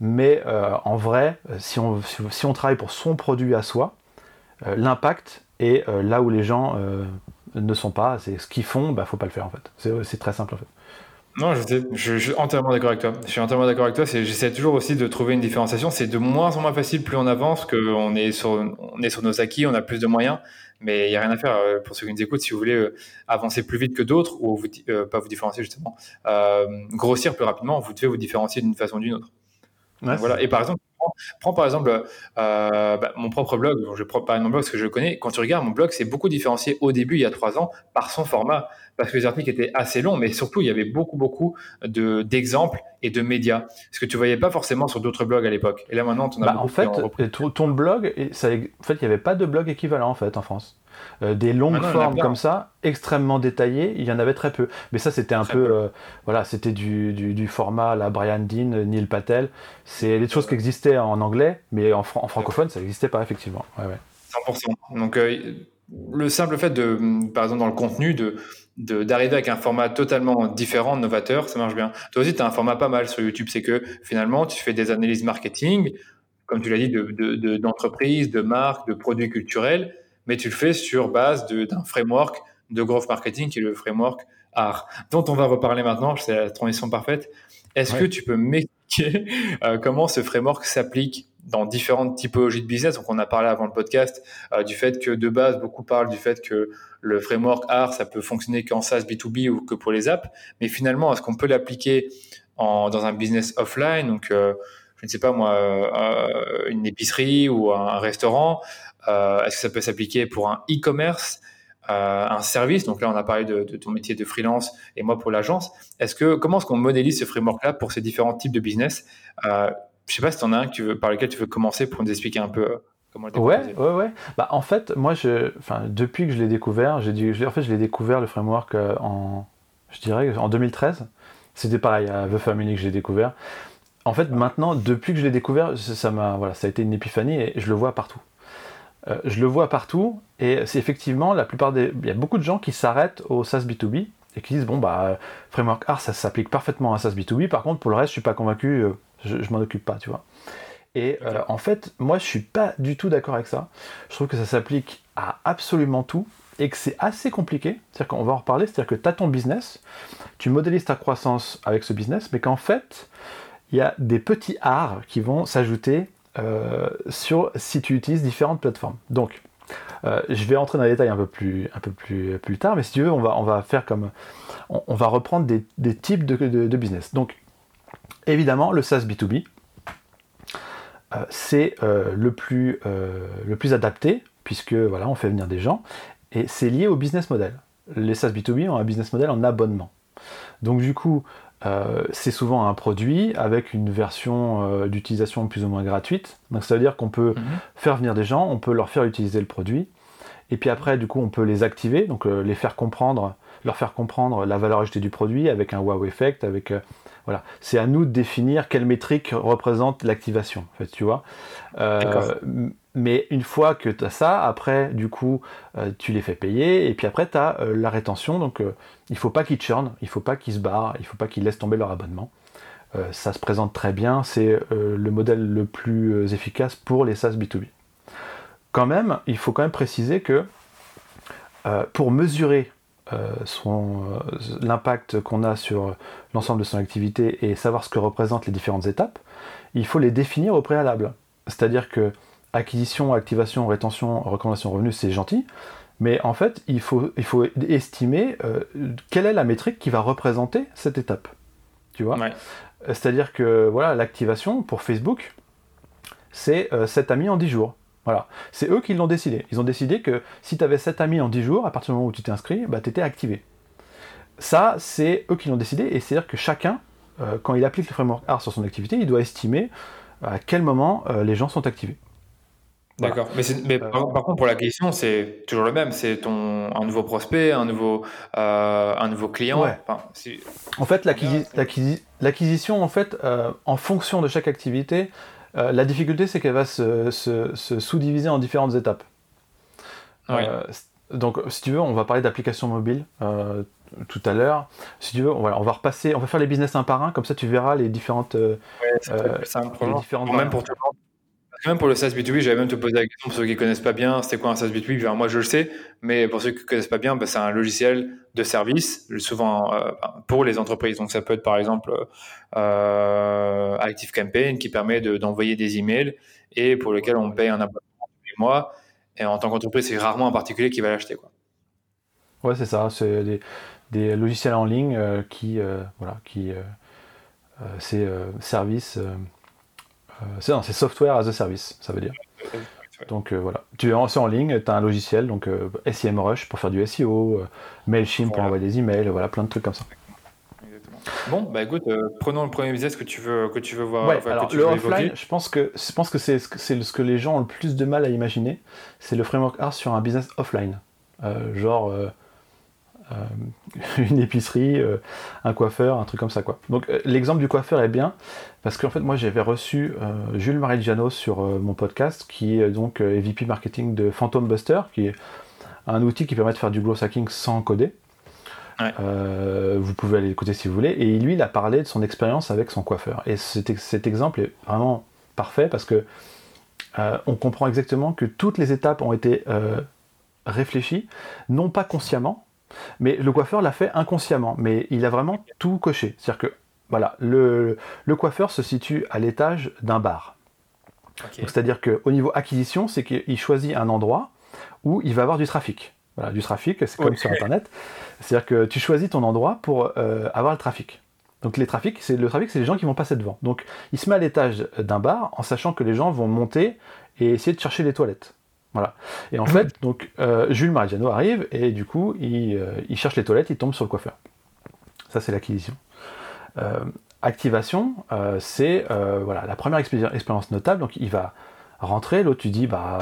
Mais euh, en vrai, si on, si on travaille pour son produit à soi, euh, l'impact est là où les gens ne sont pas, c'est ce qu'ils font, bah faut pas le faire en fait. C'est très simple en fait. Non, je, je, suis entièrement d'accord avec toi. Je suis entièrement d'accord avec toi. J'essaie toujours aussi de trouver une différenciation. C'est de moins en moins facile plus on avance, qu'on est sur, on est sur nos acquis, on a plus de moyens. Mais il n'y a rien à faire euh, pour ceux qui nous écoutent. Si vous voulez euh, avancer plus vite que d'autres, ou vous, euh, pas vous différencier justement, grossir plus rapidement, vous devez vous différencier d'une façon ou d'une autre. voilà. Et par exemple, prends, par exemple bah, mon propre blog. Je prends pas mon blog parce que je le connais. Quand tu regardes mon blog, c'est beaucoup différencié au début, il y a trois ans, par son format parce que les articles étaient assez longs, mais surtout il y avait beaucoup beaucoup de d'exemples et de médias, ce que tu voyais pas forcément sur d'autres blogs à l'époque. Et là maintenant, tu bah, en fait, ton blog, ça, en fait, il n'y avait pas de blog équivalent en fait en France. Euh, des longues ah formes comme ça, extrêmement détaillées, il y en avait très peu. Mais ça, c'était un peu, euh, voilà, c'était du, du, format la Brian Dean, Neil Patel. C'est des choses qui existaient en anglais, mais en, francophone, ça n'existait pas effectivement. Ouais, ouais. 100%. Donc euh, le simple fait de, par exemple, dans le contenu, de d'arriver avec un format totalement différent, novateur, ça marche bien. Toi aussi, tu as un format pas mal sur YouTube, c'est que finalement, tu fais des analyses marketing, comme tu l'as dit, d'entreprises, de, de, marques, de produits culturels, mais tu le fais sur base d'un framework de growth marketing qui est le framework art, dont on va reparler maintenant, c'est la transition parfaite. Est-ce que tu peux m'expliquer euh, comment ce framework s'applique dans différentes typologies de business? Donc, on a parlé avant le podcast euh, du fait que de base, beaucoup parlent du fait que le framework art, ça peut fonctionner qu'en SaaS B2B ou que pour les apps. Mais finalement, est-ce qu'on peut l'appliquer dans un business offline? Donc, euh, je ne sais pas moi, une épicerie ou un restaurant. Est-ce que ça peut s'appliquer pour un e-commerce un service? Donc là, on a parlé de, de, ton métier de freelance et moi pour l'agence. Est-ce que comment est-ce qu'on modélise ce framework-là pour ces différents types de business? Je sais pas si tu en as un tu veux, par lequel tu veux commencer pour nous expliquer un peu euh, comment le Ouais, ouais, ouais. Bah, en fait, moi, je, enfin, depuis que je l'ai découvert, j'ai dû, en fait, je l'ai découvert le framework euh, en, je dirais, en 2013. C'était pareil à The Family que j'ai découvert. En fait, maintenant, depuis que je l'ai découvert, ça m'a, voilà, ça a été une épiphanie et je le vois partout. Euh, je le vois partout et c'est effectivement la plupart des, il y a beaucoup de gens qui s'arrêtent au SaaS B2B et qui disent bon bah framework art ça s'applique parfaitement à SaaS B2B. Par contre, pour le reste, je suis pas convaincu je, m'en occupe pas, tu vois. Et euh, en fait, moi, je suis pas du tout d'accord avec ça. Je trouve que ça s'applique à absolument tout et que c'est assez compliqué. C'est-à-dire qu'on va en reparler, c'est-à-dire que tu as ton business, tu modélises ta croissance avec ce business, mais qu'en fait, il y a des petits arts qui vont s'ajouter euh, sur si tu utilises différentes plateformes. Donc, euh, je vais rentrer dans les détails un peu plus, un peu plus, plus tard, mais si tu veux, on va, on va faire comme. On, va reprendre des, types de, business. Donc, évidemment, le SaaS B2B, euh, c'est le, plus, le plus adapté, puisque voilà, on fait venir des gens, et c'est lié au business model. Les SaaS B2B ont un business model en abonnement. Donc, du coup, euh, c'est souvent un produit avec une version euh, d'utilisation plus ou moins gratuite. Donc ça veut dire qu'on peut mhm. faire venir des gens, on peut leur faire utiliser le produit, et puis après, du coup, on peut les activer, donc euh, les faire comprendre, leur faire comprendre la valeur ajoutée du produit avec un wow effect, avec voilà. C'est à nous de définir quelle métrique représente l'activation, en fait, tu vois. Mais une fois que tu as ça, après, du coup, euh, tu les fais payer, et puis après, tu as euh, la rétention. Donc, euh, il ne faut pas qu'ils churnent, il ne faut pas qu'ils se barrent, il ne faut pas qu'ils laissent tomber leur abonnement. ça se présente très bien, c'est le modèle le plus efficace pour les SaaS B2B. Quand même, il faut quand même préciser que pour mesurer l'impact qu'on a sur l'ensemble de son activité et savoir ce que représentent les différentes étapes, il faut les définir au préalable. C'est-à-dire que acquisition, activation, rétention, recommandation, revenu, c'est gentil. Mais en fait, il faut, il faut estimer euh, quelle est la métrique qui va représenter cette étape. Tu vois? C'est-à-dire que voilà, l'activation pour Facebook, c'est euh, 7 amis en 10 jours. Voilà. C'est eux qui l'ont décidé. Ils ont décidé que si tu avais 7 amis en 10 jours, à partir du moment où tu t'es inscrit, bah, tu étais activé. Ça, c'est eux qui l'ont décidé, et c'est-à-dire que chacun, euh, quand il applique le framework R sur son activité, il doit estimer à quel moment euh, les gens sont activés. D'accord. Mais, mais euh, par, contre, pour la question, c'est toujours le même. C'est ton un nouveau prospect, un nouveau, euh, un nouveau client. en fait, l'acquisition, en fait, en fonction de chaque activité, la difficulté, c'est qu'elle va se, se, sous-diviser en différentes étapes. donc, si tu veux, on va parler d'applications mobiles tout à l'heure. Si tu veux, on va, on va repasser, on va faire les business un par un, comme ça tu verras les différentes. Ouais, les différentes même pour tout le monde même pour le SaaS B2B, j'avais même te poser la question pour ceux qui ne connaissent pas bien, c'était quoi un SaaS B2B Moi, je le sais, mais pour ceux qui ne connaissent pas bien, bah, c'est un logiciel de service, souvent euh, pour les entreprises. Donc, ça peut être par exemple euh, ActiveCampaign qui permet d'envoyer des emails et pour lequel on paye un abonnement tous les mois. Et en tant qu'entreprise, c'est rarement un particulier qui va l'acheter. Ouais, c'est ça. C'est des, logiciels en ligne euh, qui, voilà, qui, c'est service euh, c'est software as a service, ça veut dire. Donc euh, voilà, tu es en, en ligne, tu as un logiciel, donc euh, SEMrush pour faire du SEO, MailChimp pour envoyer des emails, voilà, plein de trucs comme ça. Bon, bah écoute, prenons le premier business que tu veux, que tu veux voir. Ouais, alors, le offline, je pense que, je pense que c'est ce, ce que les gens ont le plus de mal à imaginer, c'est le framework art sur un business offline. genre, euh, une épicerie, euh, un coiffeur, un truc comme ça quoi. Donc euh, l'exemple du coiffeur est bien parce qu'en fait moi j'avais reçu Jules Marigiano sur mon podcast qui est donc VP marketing de Phantom Buster qui est un outil qui permet de faire du growth hacking sans coder. vous pouvez aller l'écouter si vous voulez. Et lui, il a parlé de son expérience avec son coiffeur. Et cet, cet exemple est vraiment parfait parce que on comprend exactement que toutes les étapes ont été réfléchies, non pas consciemment, mais le coiffeur l'a fait inconsciemment, mais il a vraiment tout coché. C'est-à-dire que voilà, le, coiffeur se situe à l'étage d'un bar. C'est-à-dire qu'au niveau acquisition, c'est qu'il choisit un endroit où il va avoir du trafic. Voilà, du trafic, c'est comme sur Internet. C'est-à-dire que tu choisis ton endroit pour euh, avoir le trafic. Donc les trafics, c'est le trafic, c'est les gens qui vont passer devant. Donc il se met à l'étage d'un bar en sachant que les gens vont monter et essayer de chercher les toilettes. Voilà. Et en fait, donc euh, Jules Marigiano arrive et du coup, euh, il, cherche les toilettes, il tombe sur le coiffeur. Ça, c'est l'acquisition. Euh, activation, c'est voilà la première expérience notable. Donc, il va rentrer. L'autre, tu dis, bah,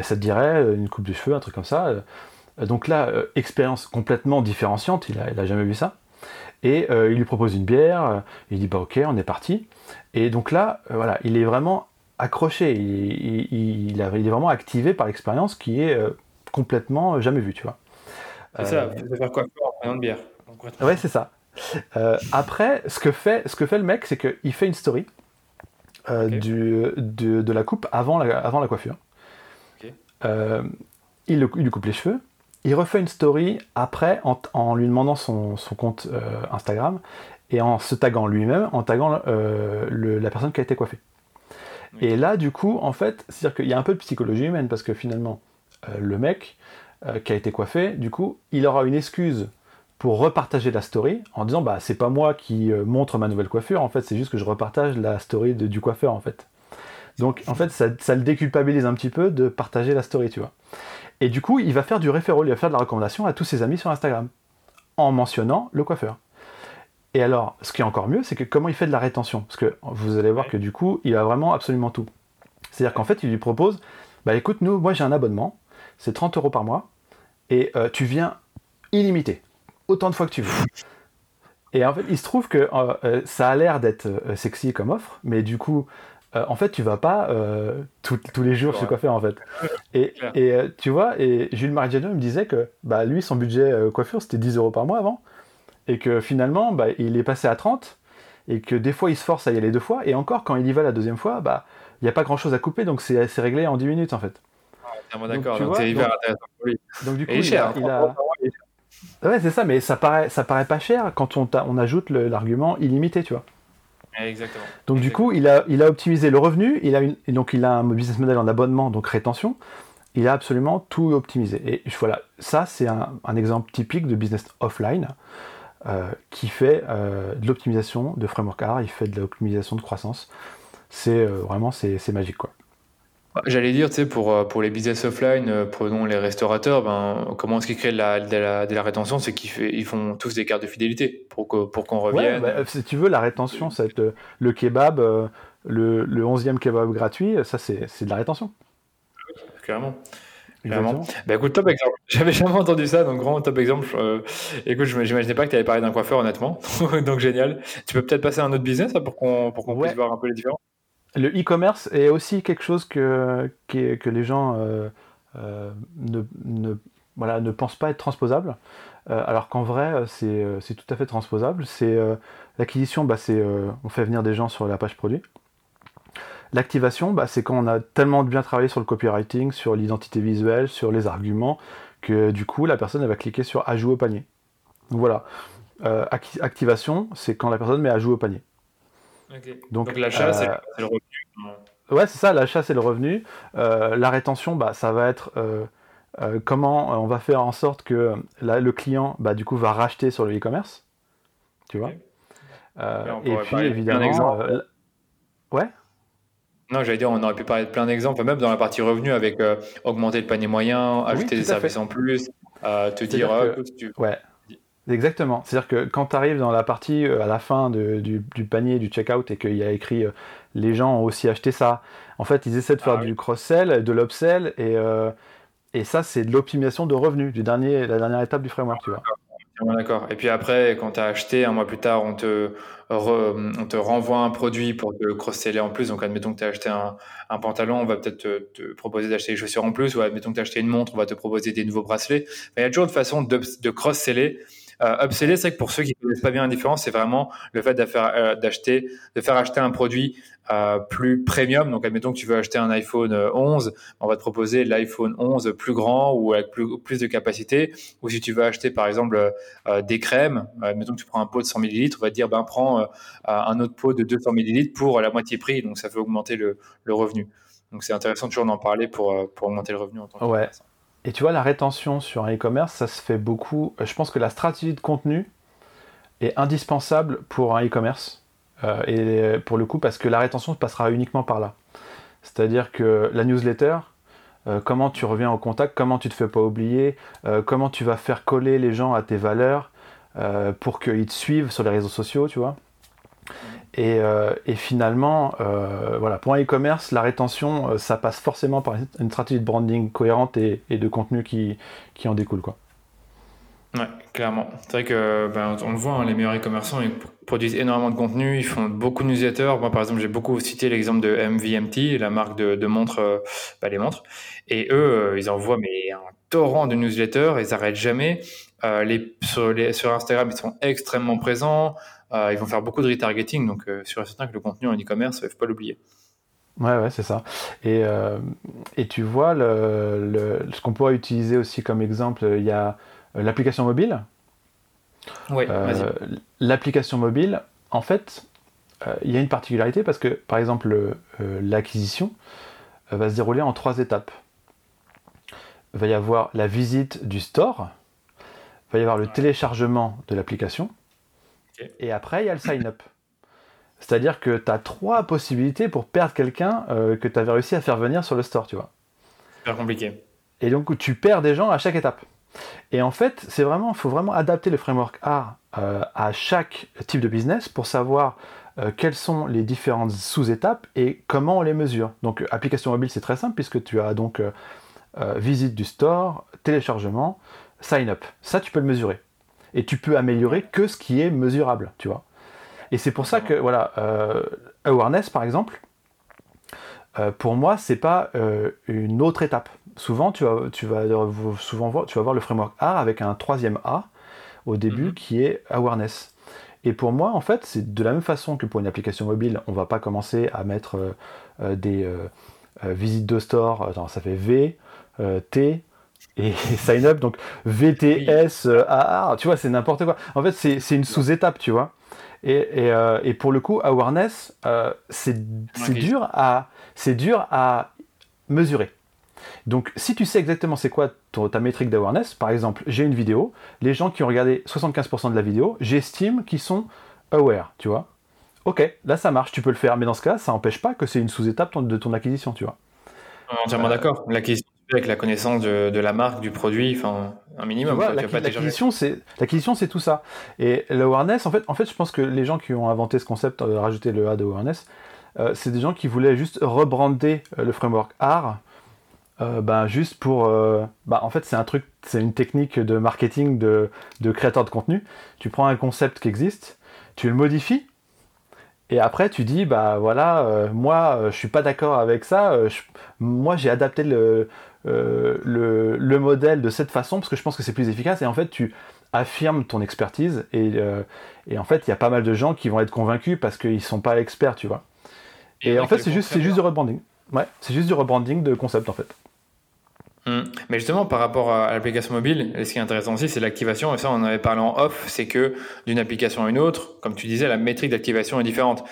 ça te dirait une coupe de cheveux, un truc comme ça. donc là, expérience complètement différenciante. Il a, jamais vu ça. Et il lui propose une bière. il dit, bah, ok, on est parti. Et donc là, voilà, il est vraiment accroché, il, est vraiment activé par l'expérience qui est euh, complètement jamais vue, tu vois. C'est ça, euh, faire quoi en prenant de bière. Ouais, c'est ça. Euh, après, ce que, fait, ce que fait le mec, c'est qu'il fait une story du, de, la coupe avant la, avant la coiffure. il, lui coupe les cheveux, il refait une story après en, lui demandant son, compte Instagram et en se taguant lui-même, en taguant la personne qui a été coiffée. Et là, du coup, en fait, c'est-à-dire qu'il y a un peu de psychologie humaine parce que finalement, le mec qui a été coiffé, du coup, il aura une excuse pour repartager la story en disant bah c'est pas moi qui euh, montre ma nouvelle coiffure en fait c'est juste que je repartage la story du coiffeur en fait. Donc en fait ça, le déculpabilise un petit peu de partager la story tu vois. Et du coup il va faire du référent il va faire de la recommandation à tous ses amis sur Instagram en mentionnant le coiffeur et alors ce qui est encore mieux c'est que comment il fait de la rétention? Parce que vous allez voir que du coup il a vraiment absolument tout. C'est à dire qu'en fait il lui propose bah écoute nous moi j'ai un abonnement c'est 30 euros par mois et euh, tu viens illimité autant de fois que tu veux. Et en fait, il se trouve que euh, euh, ça a l'air d'être sexy comme offre, mais du coup, en fait, tu vas pas tous les jours chez coiffeur en fait. Et, et tu vois, et Jules Marigiano me disait que bah, lui, son budget coiffure, c'était 10 euros par mois avant, et que finalement, bah, il est passé à 30, et que des fois, il se force à y aller deux fois, et encore, quand il y va la deuxième fois, bah, il n'y a pas grand chose à couper, donc c'est réglé en 10 minutes en fait. d'accord, donc c'est hyper intéressant pour lui. Donc du coup, il, a, Ouais, c'est ça, mais ça paraît, ça paraît pas cher quand on, on ajoute l'argument illimité, tu vois. Exactement. Donc du coup, il a, il a optimisé le revenu, il a une, donc il a un business model en abonnement, donc rétention. Il a absolument tout optimisé. Et voilà, ça c'est un, exemple typique de business offline euh, qui fait euh, de l'optimisation de framework R, il fait de l'optimisation de croissance. C'est euh, vraiment c'est magique quoi. J'allais dire, tu sais, pour, pour les business offline, prenons les restaurateurs, ben, comment est-ce qu'ils créent de la, de la, de la rétention C'est qu'ils font tous des cartes de fidélité pour qu'on pour qu'on revienne. Ouais, bah, si tu veux, la rétention, ça va être le kebab, le, le 11e kebab gratuit, ça c'est de la rétention. Clairement. Clairement. Bah écoute, top exemple. J'avais jamais entendu ça, donc grand top exemple. écoute, je n'imaginais pas que tu avais parlé d'un coiffeur, honnêtement. donc génial. Tu peux peut-être passer à un autre business pour qu'on qu'on puisse voir un peu les différences? Le e-commerce est aussi quelque chose que, que, les gens euh, euh, ne, ne, voilà, ne pensent pas être transposable, euh, alors qu'en vrai, c'est tout à fait transposable. C'est L'acquisition, bah, c'est on fait venir des gens sur la page produit. L'activation, bah, c'est quand on a tellement bien travaillé sur le copywriting, sur l'identité visuelle, sur les arguments, que du coup, la personne elle va cliquer sur ajout au panier. Donc voilà. activation, c'est quand la personne met ajout au panier. Donc, l'achat, c'est le revenu. Ouais, c'est ça, l'achat, c'est le revenu. Euh, la rétention, bah, ça va être euh, euh, comment on va faire en sorte que le client, bah, du coup, va racheter sur le e-commerce. Tu vois? Et puis, évidemment. ouais? Non, j'allais dire, on aurait pu parler de plein d'exemples, même dans la partie revenu, avec augmenter le panier moyen, ajouter des services en plus, te dire, tu... ouais. Exactement. C'est-à-dire que quand tu arrives dans la partie euh, à la fin du, panier du checkout et qu'il y a écrit euh, les gens ont aussi acheté ça, en fait ils essaient de faire ah du cross-sell, de l'upsell et, euh, et ça c'est de l'optimisation de revenus, du dernier, la dernière étape du framework, tu vois. D'accord. Et puis après, quand tu as acheté, un mois plus tard, on te, on te renvoie un produit pour te cross-seller en plus. Donc, admettons que tu as acheté un, pantalon, on va peut-être te, proposer d'acheter des chaussures en plus. Ou admettons que tu as acheté une montre, on va te proposer des nouveaux bracelets. il y a toujours une façon de, de cross-seller euh, upseller, c'est que pour ceux qui ne connaissent pas bien la différence, c'est vraiment le fait euh, d'acheter, de faire acheter un produit euh, plus premium. Donc, admettons que tu veux acheter un iPhone 11, on va te proposer l'iPhone 11 plus grand ou avec plus, plus, de capacité. Ou si tu veux acheter, par exemple, des crèmes, admettons que tu prends un pot de 100 ml, on va te dire, ben, prends un autre pot de 200 ml pour la moitié prix. Donc, ça fait augmenter le, le revenu. Donc, c'est intéressant toujours d'en parler pour, pour augmenter le revenu en tant que ouais. Et tu vois, la rétention sur un e-commerce, ça se fait beaucoup. Euh, je pense que la stratégie de contenu est indispensable pour un e-commerce. Euh, et pour le coup, parce que la rétention passera uniquement par là. C'est-à-dire que la newsletter, euh, comment tu reviens au contact, comment tu te fais pas oublier, comment tu vas faire coller les gens à tes valeurs pour qu'ils te suivent sur les réseaux sociaux, tu vois. Euh, et, finalement, euh, voilà, pour un e-commerce, la rétention, euh, ça passe forcément par une stratégie de branding cohérente et, de contenu qui, qui, en découle. Quoi. Ouais, clairement. C'est vrai que ben, on le voit, hein, les meilleurs e-commerçants ils produisent énormément de contenu, ils font beaucoup de newsletters. Moi, par exemple, j'ai beaucoup cité l'exemple de MVMT, la marque de, montres, bah, les montres. Et eux, ils envoient mais un torrent de newsletters, ils n'arrêtent jamais. les, sur, Instagram, ils sont extrêmement présents. Euh, ils vont faire beaucoup de retargeting, donc euh, sur certain que le contenu en e-commerce, il ne faut pas l'oublier. Ouais, ouais, c'est ça. Et, et tu vois, le, ce qu'on pourrait utiliser aussi comme exemple, il y a l'application mobile. Oui, vas-y. L'application mobile, en fait, il y a une particularité parce que, par exemple, l'acquisition va se dérouler en trois étapes. Il va y avoir la visite du store, il va y avoir le téléchargement de l'application, et après, il y a le sign-up. C'est-à-dire que tu as trois possibilités pour perdre quelqu'un euh, que tu avais réussi à faire venir sur le store, tu vois. Super compliqué. Et donc, tu perds des gens à chaque étape. Et en fait, c'est vraiment, il faut vraiment adapter le framework A euh, à chaque type de business pour savoir euh, quelles sont les différentes sous-étapes et comment on les mesure. Donc, application mobile, c'est très simple puisque tu as donc visite du store, téléchargement, sign-up. Ça, tu peux le mesurer et tu peux améliorer que ce qui est mesurable, tu vois. Et c'est pour ça que, voilà, euh, awareness, par exemple, euh, pour moi, c'est pas euh, une autre étape. Souvent, tu vas, tu vas, souvent voir, tu vas voir le framework A avec un troisième A au début mhm. qui est awareness. Et pour moi, en fait, c'est de la même façon que pour une application mobile, on va pas commencer à mettre des visites de store, attends, ça fait V, T, et sign up, donc VTS, AA, tu vois, c'est n'importe quoi. En fait, c'est une sous-étape, tu vois. Et, et, euh, et, pour le coup, awareness, euh, c'est dur, à, dur à mesurer. Donc, si tu sais exactement c'est quoi ta métrique d'awareness, par exemple, j'ai une vidéo, les gens qui ont regardé 75% de la vidéo, j'estime qu'ils sont aware, tu vois. Ok, là ça marche, tu peux le faire, mais dans ce cas, ça n'empêche pas que c'est une sous-étape de ton acquisition, tu vois. Entièrement d'accord. L'acquisition avec la connaissance de, la marque, du produit, enfin un minimum. L'acquisition, c'est l'acquisition, c'est tout ça. Et le awareness, en fait, en fait, je pense que les gens qui ont inventé ce concept, de rajouter le A de awareness, euh, c'est des gens qui voulaient juste rebrander euh, le framework R, euh, ben, juste pour, bah, en fait, c'est un truc, c'est une technique de marketing de, de créateur de contenu. Tu prends un concept qui existe, tu le modifies et après, tu dis, bah voilà, moi, je suis pas d'accord avec ça. moi, j'ai adapté le, euh, le, modèle de cette façon parce que je pense que c'est plus efficace et en fait tu affirmes ton expertise et, euh, et en fait il y a pas mal de gens qui vont être convaincus parce qu'ils sont pas experts tu vois et, en fait c'est juste, juste du rebranding ouais c'est juste du rebranding de concept en fait hum. Mais justement, par rapport à l'application mobile, ce qui est intéressant aussi, c'est l'activation. Et ça, on en avait parlé en off, c'est que d'une application à une autre, comme tu disais, la métrique d'activation est différente.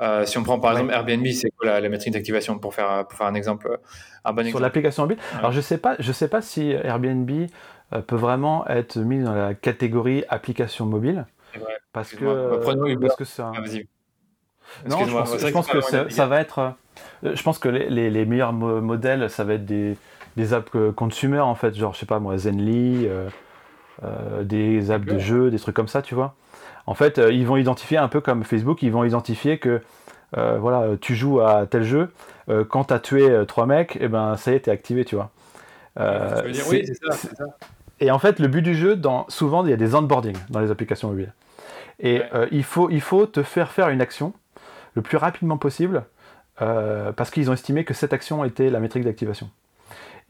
Euh, si on prend par exemple Airbnb, c'est quoi la, métrique d'activation pour faire, pour faire un exemple, un bon Sur l'application mobile? Alors je sais pas, je sais pas si Airbnb euh, peut vraiment être mis dans la catégorie application mobile. Parce que, bah, parce que ça. Ah, non, je pense, je pense que ça, va être. Euh, je pense que les, les, meilleurs modèles, ça va être des, des apps consumer en fait, genre je sais pas moi, Zenly, des apps de jeux, des trucs comme ça, tu vois. En fait, euh, ils vont identifier un peu comme Facebook, ils vont identifier que euh, voilà, tu joues à tel jeu, euh, quand tu as tué trois mecs, et eh ben ça y est, t'es activé, tu vois. oui, c'est ça, Et en fait, le but du jeu, dans, souvent, il y a des onboarding dans les applications mobiles. Et il, faut, il faut te faire faire une action le plus rapidement possible parce qu'ils ont estimé que cette action était la métrique d'activation.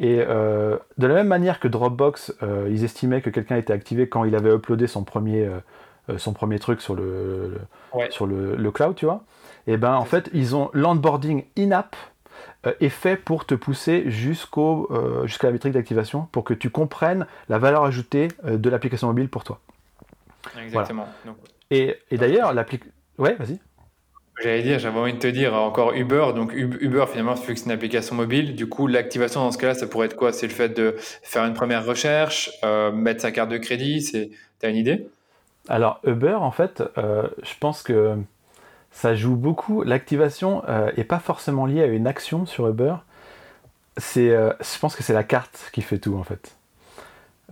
Et de la même manière que Dropbox, ils estimaient que quelqu'un était activé quand il avait uploadé son premier euh, son premier truc sur le, sur le, cloud, tu vois. Et ben en fait, ils ont l'onboarding in-app euh, est fait pour te pousser jusqu'au euh, jusqu'à la métrique d'activation pour que tu comprennes la valeur ajoutée de l'application mobile pour toi. Exactement. Et, et d'ailleurs, l'application. Ouais, vas-y. J'allais dire, j'avais envie de te dire encore Uber. Donc Uber, finalement, vu que c'est une application mobile, du coup, l'activation dans ce cas-là, ça pourrait être quoi? C'est le fait de faire une première recherche, mettre sa carte de crédit. C'est, t'as une idée? Alors Uber, en fait, euh, je pense que ça joue beaucoup. L'activation n'est euh, pas forcément liée à une action sur Uber. C'est, euh, je pense que c'est la carte qui fait tout en fait.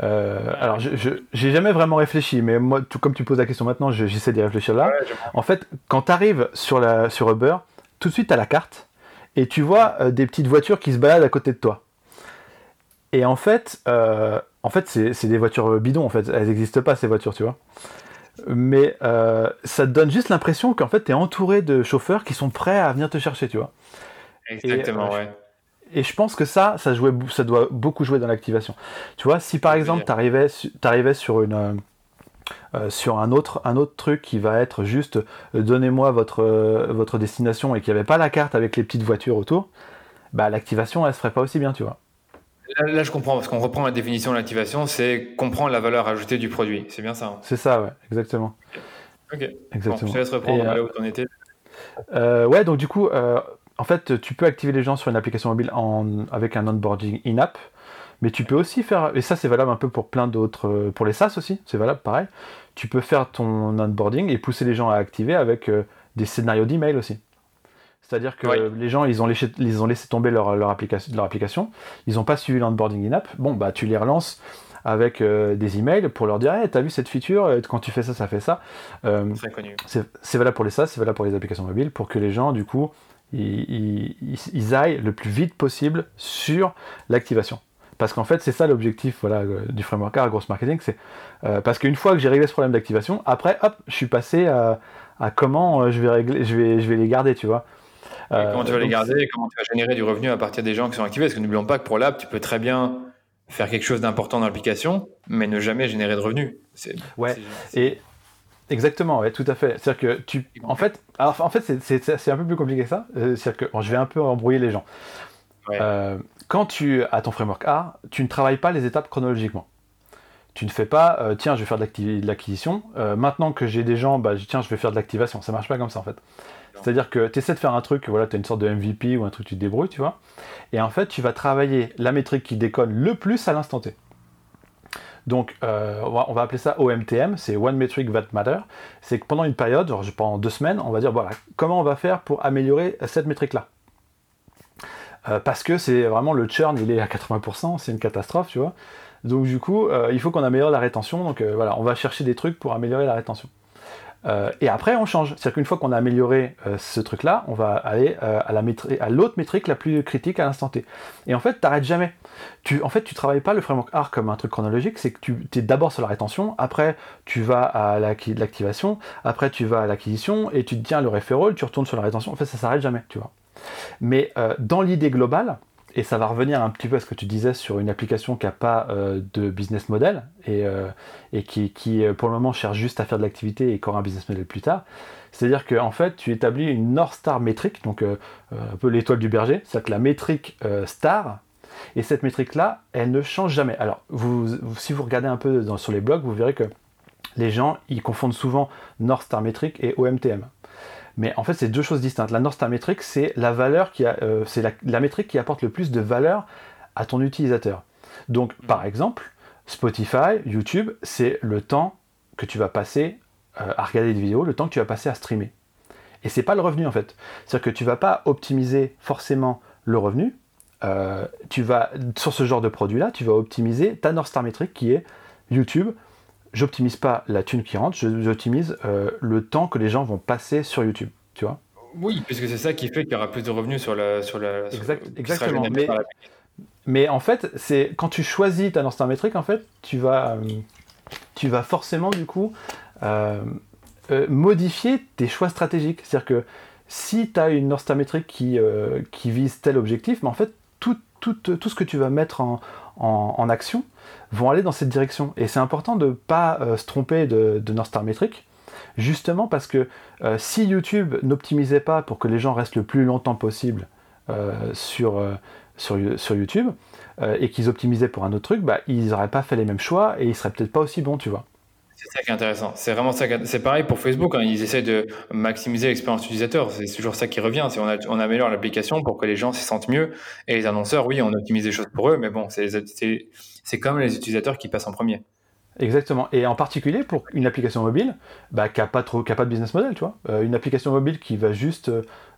alors, je n'ai jamais vraiment réfléchi, mais moi, tout comme tu poses la question maintenant, j'essaie d'y réfléchir là. en fait, quand tu arrives sur, la, sur Uber, tout de suite, tu as la carte et tu vois des petites voitures qui se baladent à côté de toi. Et en fait, en fait c'est des voitures bidons, en fait. Elles n'existent pas, ces voitures, tu vois mais euh, ça te donne juste l'impression qu'en fait, tu es entouré de chauffeurs qui sont prêts à venir te chercher, tu vois. Exactement, et, euh, ouais. Et je pense que ça, ça, jouait, ça doit beaucoup jouer dans l'activation. Tu vois, si par exemple, tu arrivais, sur une, sur un autre, un autre truc qui va être juste donnez-moi votre, votre destination et qu'il n'y avait pas la carte avec les petites voitures autour, bah, l'activation elle se ferait pas aussi bien, tu vois. Là, je comprends, parce qu'on reprend la définition de l'activation, c'est comprendre la valeur ajoutée du produit. C'est bien ça hein C'est ça, ouais, exactement. Ok. Exactement. je te laisse reprendre là où tu en étais. ouais, donc du coup, en fait, tu peux activer les gens sur une application mobile en, avec un onboarding in-app, mais tu peux aussi faire, et ça c'est valable un peu pour plein d'autres, euh, pour les SaaS aussi, c'est valable pareil, tu peux faire ton onboarding et pousser les gens à activer avec euh, des scénarios d'email aussi. C'est-à-dire que les gens, ils ont laissé, ils ont laissé tomber leur, leur, application, leur application, ils n'ont pas suivi l'onboarding in-app, bon, bah tu les relances avec euh, des emails pour leur dire hey, t'as vu cette feature? Quand tu fais ça ça fait ça c'est valable pour les SaaS c'est valable pour les applications mobiles pour que les gens du coup ils, aillent le plus vite possible sur l'activation. Parce qu'en fait, c'est ça l'objectif voilà, euh, du framework A, grosse marketing. C'est euh, parce qu'une fois que j'ai réglé ce problème d'activation, après, hop, je suis passé à, comment euh, je vais régler, je vais, je vais les garder, tu vois. Comment tu vas les garder et comment tu vas générer du revenu à partir des gens qui sont activés? Parce que n'oublions pas que pour l'app, tu peux très bien faire quelque chose d'important dans l'application, mais ne jamais générer de revenus. Ouais. Et Exactement, ouais, tout à fait. C'est-à-dire que tu, en fait, alors, en fait, c'est un peu plus compliqué que ça. Euh, c'est-à-dire que je vais un peu embrouiller les gens. Euh, quand tu as ton framework A, tu ne travailles pas les étapes chronologiquement. Tu ne fais pas, euh, tiens, je vais faire de l'acquisition. maintenant que j'ai des gens, bah, tiens, je vais faire de l'activation. Ça marche pas comme ça en fait. C'est-à-dire que tu essaies de faire un truc, voilà, tu as une sorte de MVP ou un truc, tu te débrouilles, tu vois. Et en fait, tu vas travailler la métrique qui déconne le plus à l'instant T. Donc, euh, on, va, appeler ça OMTM, c'est One Metric That Matter. C'est que pendant une période, genre pendant deux semaines, on va dire voilà, comment on va faire pour améliorer cette métrique-là. Euh, parce que c'est vraiment le churn, il est à 80%, c'est une catastrophe, tu vois. Donc, du coup, euh, il faut qu'on améliore la rétention. Donc, voilà, on va chercher des trucs pour améliorer la rétention. Euh, et après, on change. C'est-à-dire qu'une fois qu'on a amélioré euh, ce truc-là, on va aller euh, à l'autre métrique la plus critique à l'instant T. Et en fait, tu n'arrêtes jamais. Tu, en fait, tu travailles pas le framework R comme un truc chronologique, c'est que tu es d'abord sur la rétention, après tu vas à l'activation, après tu vas à l'acquisition, et tu te tiens le referral, tu retournes sur la rétention. En fait, ça s'arrête jamais, tu vois. Mais dans l'idée globale, et ça va revenir un petit peu à ce que tu disais sur une application qui n'a pas euh, de business model et, euh, qui, euh, pour le moment cherche juste à faire de l'activité et qui aura un business model plus tard. C'est-à-dire qu'en en fait, tu établis une North Star métrique, donc un peu l'étoile du berger, c'est-à-dire la métrique star, et cette métrique-là, elle ne change jamais. Alors, si vous regardez un peu sur les blogs, vous verrez que les gens, ils confondent souvent North Star métrique et OMTM. Mais en fait, c'est deux choses distinctes. La North Star métrique, c'est la valeur qui euh, métrique qui apporte le plus de valeur à ton utilisateur. Donc, par exemple, Spotify, YouTube, c'est le temps que tu vas passer euh, à regarder des vidéos, le temps que tu vas passer à streamer. Et c'est pas le revenu en fait. C'est-à-dire que tu vas pas optimiser forcément le revenu. Euh, tu vas sur ce genre de produit-là, tu vas optimiser ta North Star métrique qui est YouTube j'optimise pas la thune qui rentre, j'optimise euh, le temps que les gens vont passer sur YouTube, tu vois Oui, puisque c'est ça qui fait qu'il y aura plus de revenus sur la... Sur la exactement, mais, en fait, c'est quand tu choisis ta Star métrique, en fait, tu vas, euh, tu vas forcément, du coup, euh, modifier tes choix stratégiques. C'est-à-dire que si tu as une North Star métrique qui, qui vise tel objectif, mais en fait, tout, tout, tout ce que tu vas mettre en, en action, vont aller dans cette direction. Et c'est important de pas euh, se tromper de, North Star Metric, justement parce que euh, si YouTube n'optimisait pas pour que les gens restent le plus longtemps possible euh, sur, YouTube, et qu'ils optimisaient pour un autre truc, bah, ils n'auraient pas fait les mêmes choix et ils seraient peut-être pas aussi bons, tu vois. C'est ça qui est intéressant. C'est vraiment ça. C'est pareil pour Facebook. Hein. Ils essaient de maximiser l'expérience utilisateur. C'est toujours ça qui revient. C'est on, on, améliore l'application pour que les gens s'y sentent mieux. Et les annonceurs, oui, on optimise les choses pour eux, mais bon, c'est c'est comme les utilisateurs qui passent en premier. Exactement. Et en particulier pour une application mobile bah, qui n'a pas, trop, pas de business model, tu vois. Euh, une application mobile qui va juste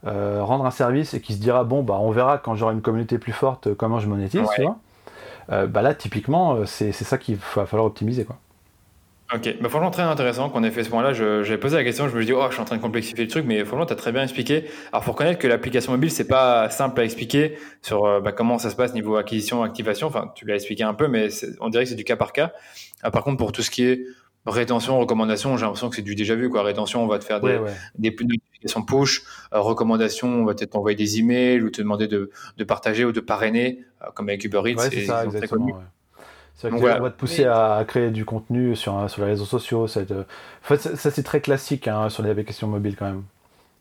euh, rendre un service et qui se dira, bon, bah, on verra quand j'aurai une communauté plus forte comment je monétise, tu vois. Euh, bah, là, typiquement, c'est ça qu'il va falloir optimiser, quoi. Ok, bah franchement très intéressant qu'on ait fait ce point-là. J'avais posé la question, je me suis dit oh je suis en train de complexifier le truc, mais franchement tu as très bien expliqué. Alors faut reconnaître que l'application mobile c'est pas simple à expliquer sur euh, bah, comment ça se passe niveau acquisition, activation. Enfin tu l'as expliqué un peu, mais on dirait que c'est du cas par cas. Ah, par contre pour tout ce qui est rétention, recommandation, j'ai l'impression que c'est du déjà vu quoi. Rétention, on va te faire des, des notifications push. Euh, recommandation, on va peut-être t'envoyer des emails ou te demander de, de partager ou de parrainer, euh, comme avec Uber Eats. c'est ça, exactement. On va te pousser à créer du contenu sur, sur les réseaux sociaux. Ça, ça, c'est très classique hein, sur les applications mobiles quand même.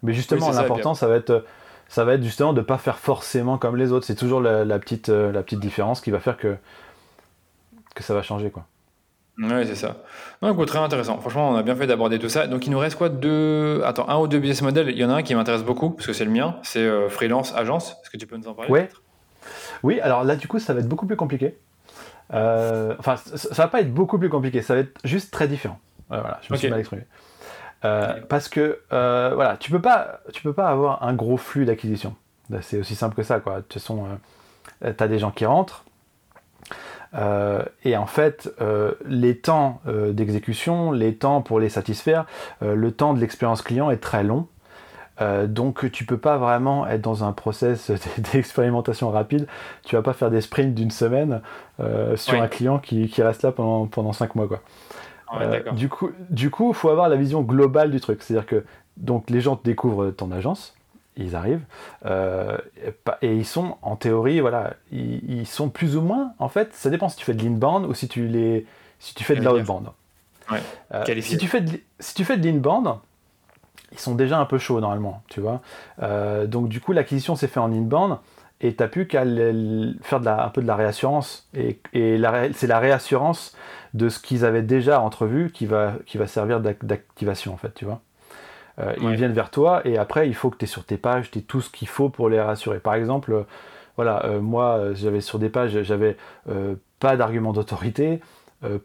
Mais justement, l'important, ça, va être, ça va être justement de ne pas faire forcément comme les autres. C'est toujours la, petite, la petite différence qui va faire que, que ça va changer. quoi. Oui, c'est ça. Donc, très intéressant. Franchement, on a bien fait d'aborder tout ça. Donc, il nous reste quoi deux... Attends, un ou deux business models. Il y en a un qui m'intéresse beaucoup, parce que c'est le mien. C'est euh, freelance, agence. Est-ce que tu peux nous en parler ouais. Oui, alors là, du coup, ça va être beaucoup plus compliqué. Euh, enfin, ça, va pas être beaucoup plus compliqué. Ça va être juste très différent. voilà, je me suis mal exprimé. Euh, parce que, voilà, tu peux pas, tu peux pas avoir un gros flux d'acquisition. C'est aussi simple que ça, quoi. De toute façon, tu as des gens qui rentrent euh, et en fait, euh, les temps euh, d'exécution, les temps pour les satisfaire, le temps de l'expérience client est très long. Donc tu peux pas vraiment être dans un process d'expérimentation rapide. Tu vas pas faire des sprints d'une semaine sur un client qui, reste là pendant, pendant 5 mois. Quoi. du coup, du coup, faut avoir la vision globale du truc. C'est-à-dire que donc les gens découvrent ton agence, ils arrivent euh, et ils sont en théorie voilà ils, sont plus ou moins en fait ça dépend si tu fais de l'inbound ou si tu les si tu fais de l'outbound ouais. Euh, si tu fais de, si tu fais de l'inbound ils sont déjà un peu chauds normalement tu vois euh, donc du coup l'acquisition s'est fait en inbound et tu n'as plus qu'à faire de la, un peu de la réassurance et, et c'est la réassurance de ce qu'ils avaient déjà entrevu qui va, qui va servir d'activation en fait tu vois euh, ils viennent vers toi et après il faut que tu es sur tes pages, tu tout ce qu'il faut pour les rassurer. Par exemple, euh, voilà, euh, moi j'avais sur des pages, j'avais pas d'argument d'autorité,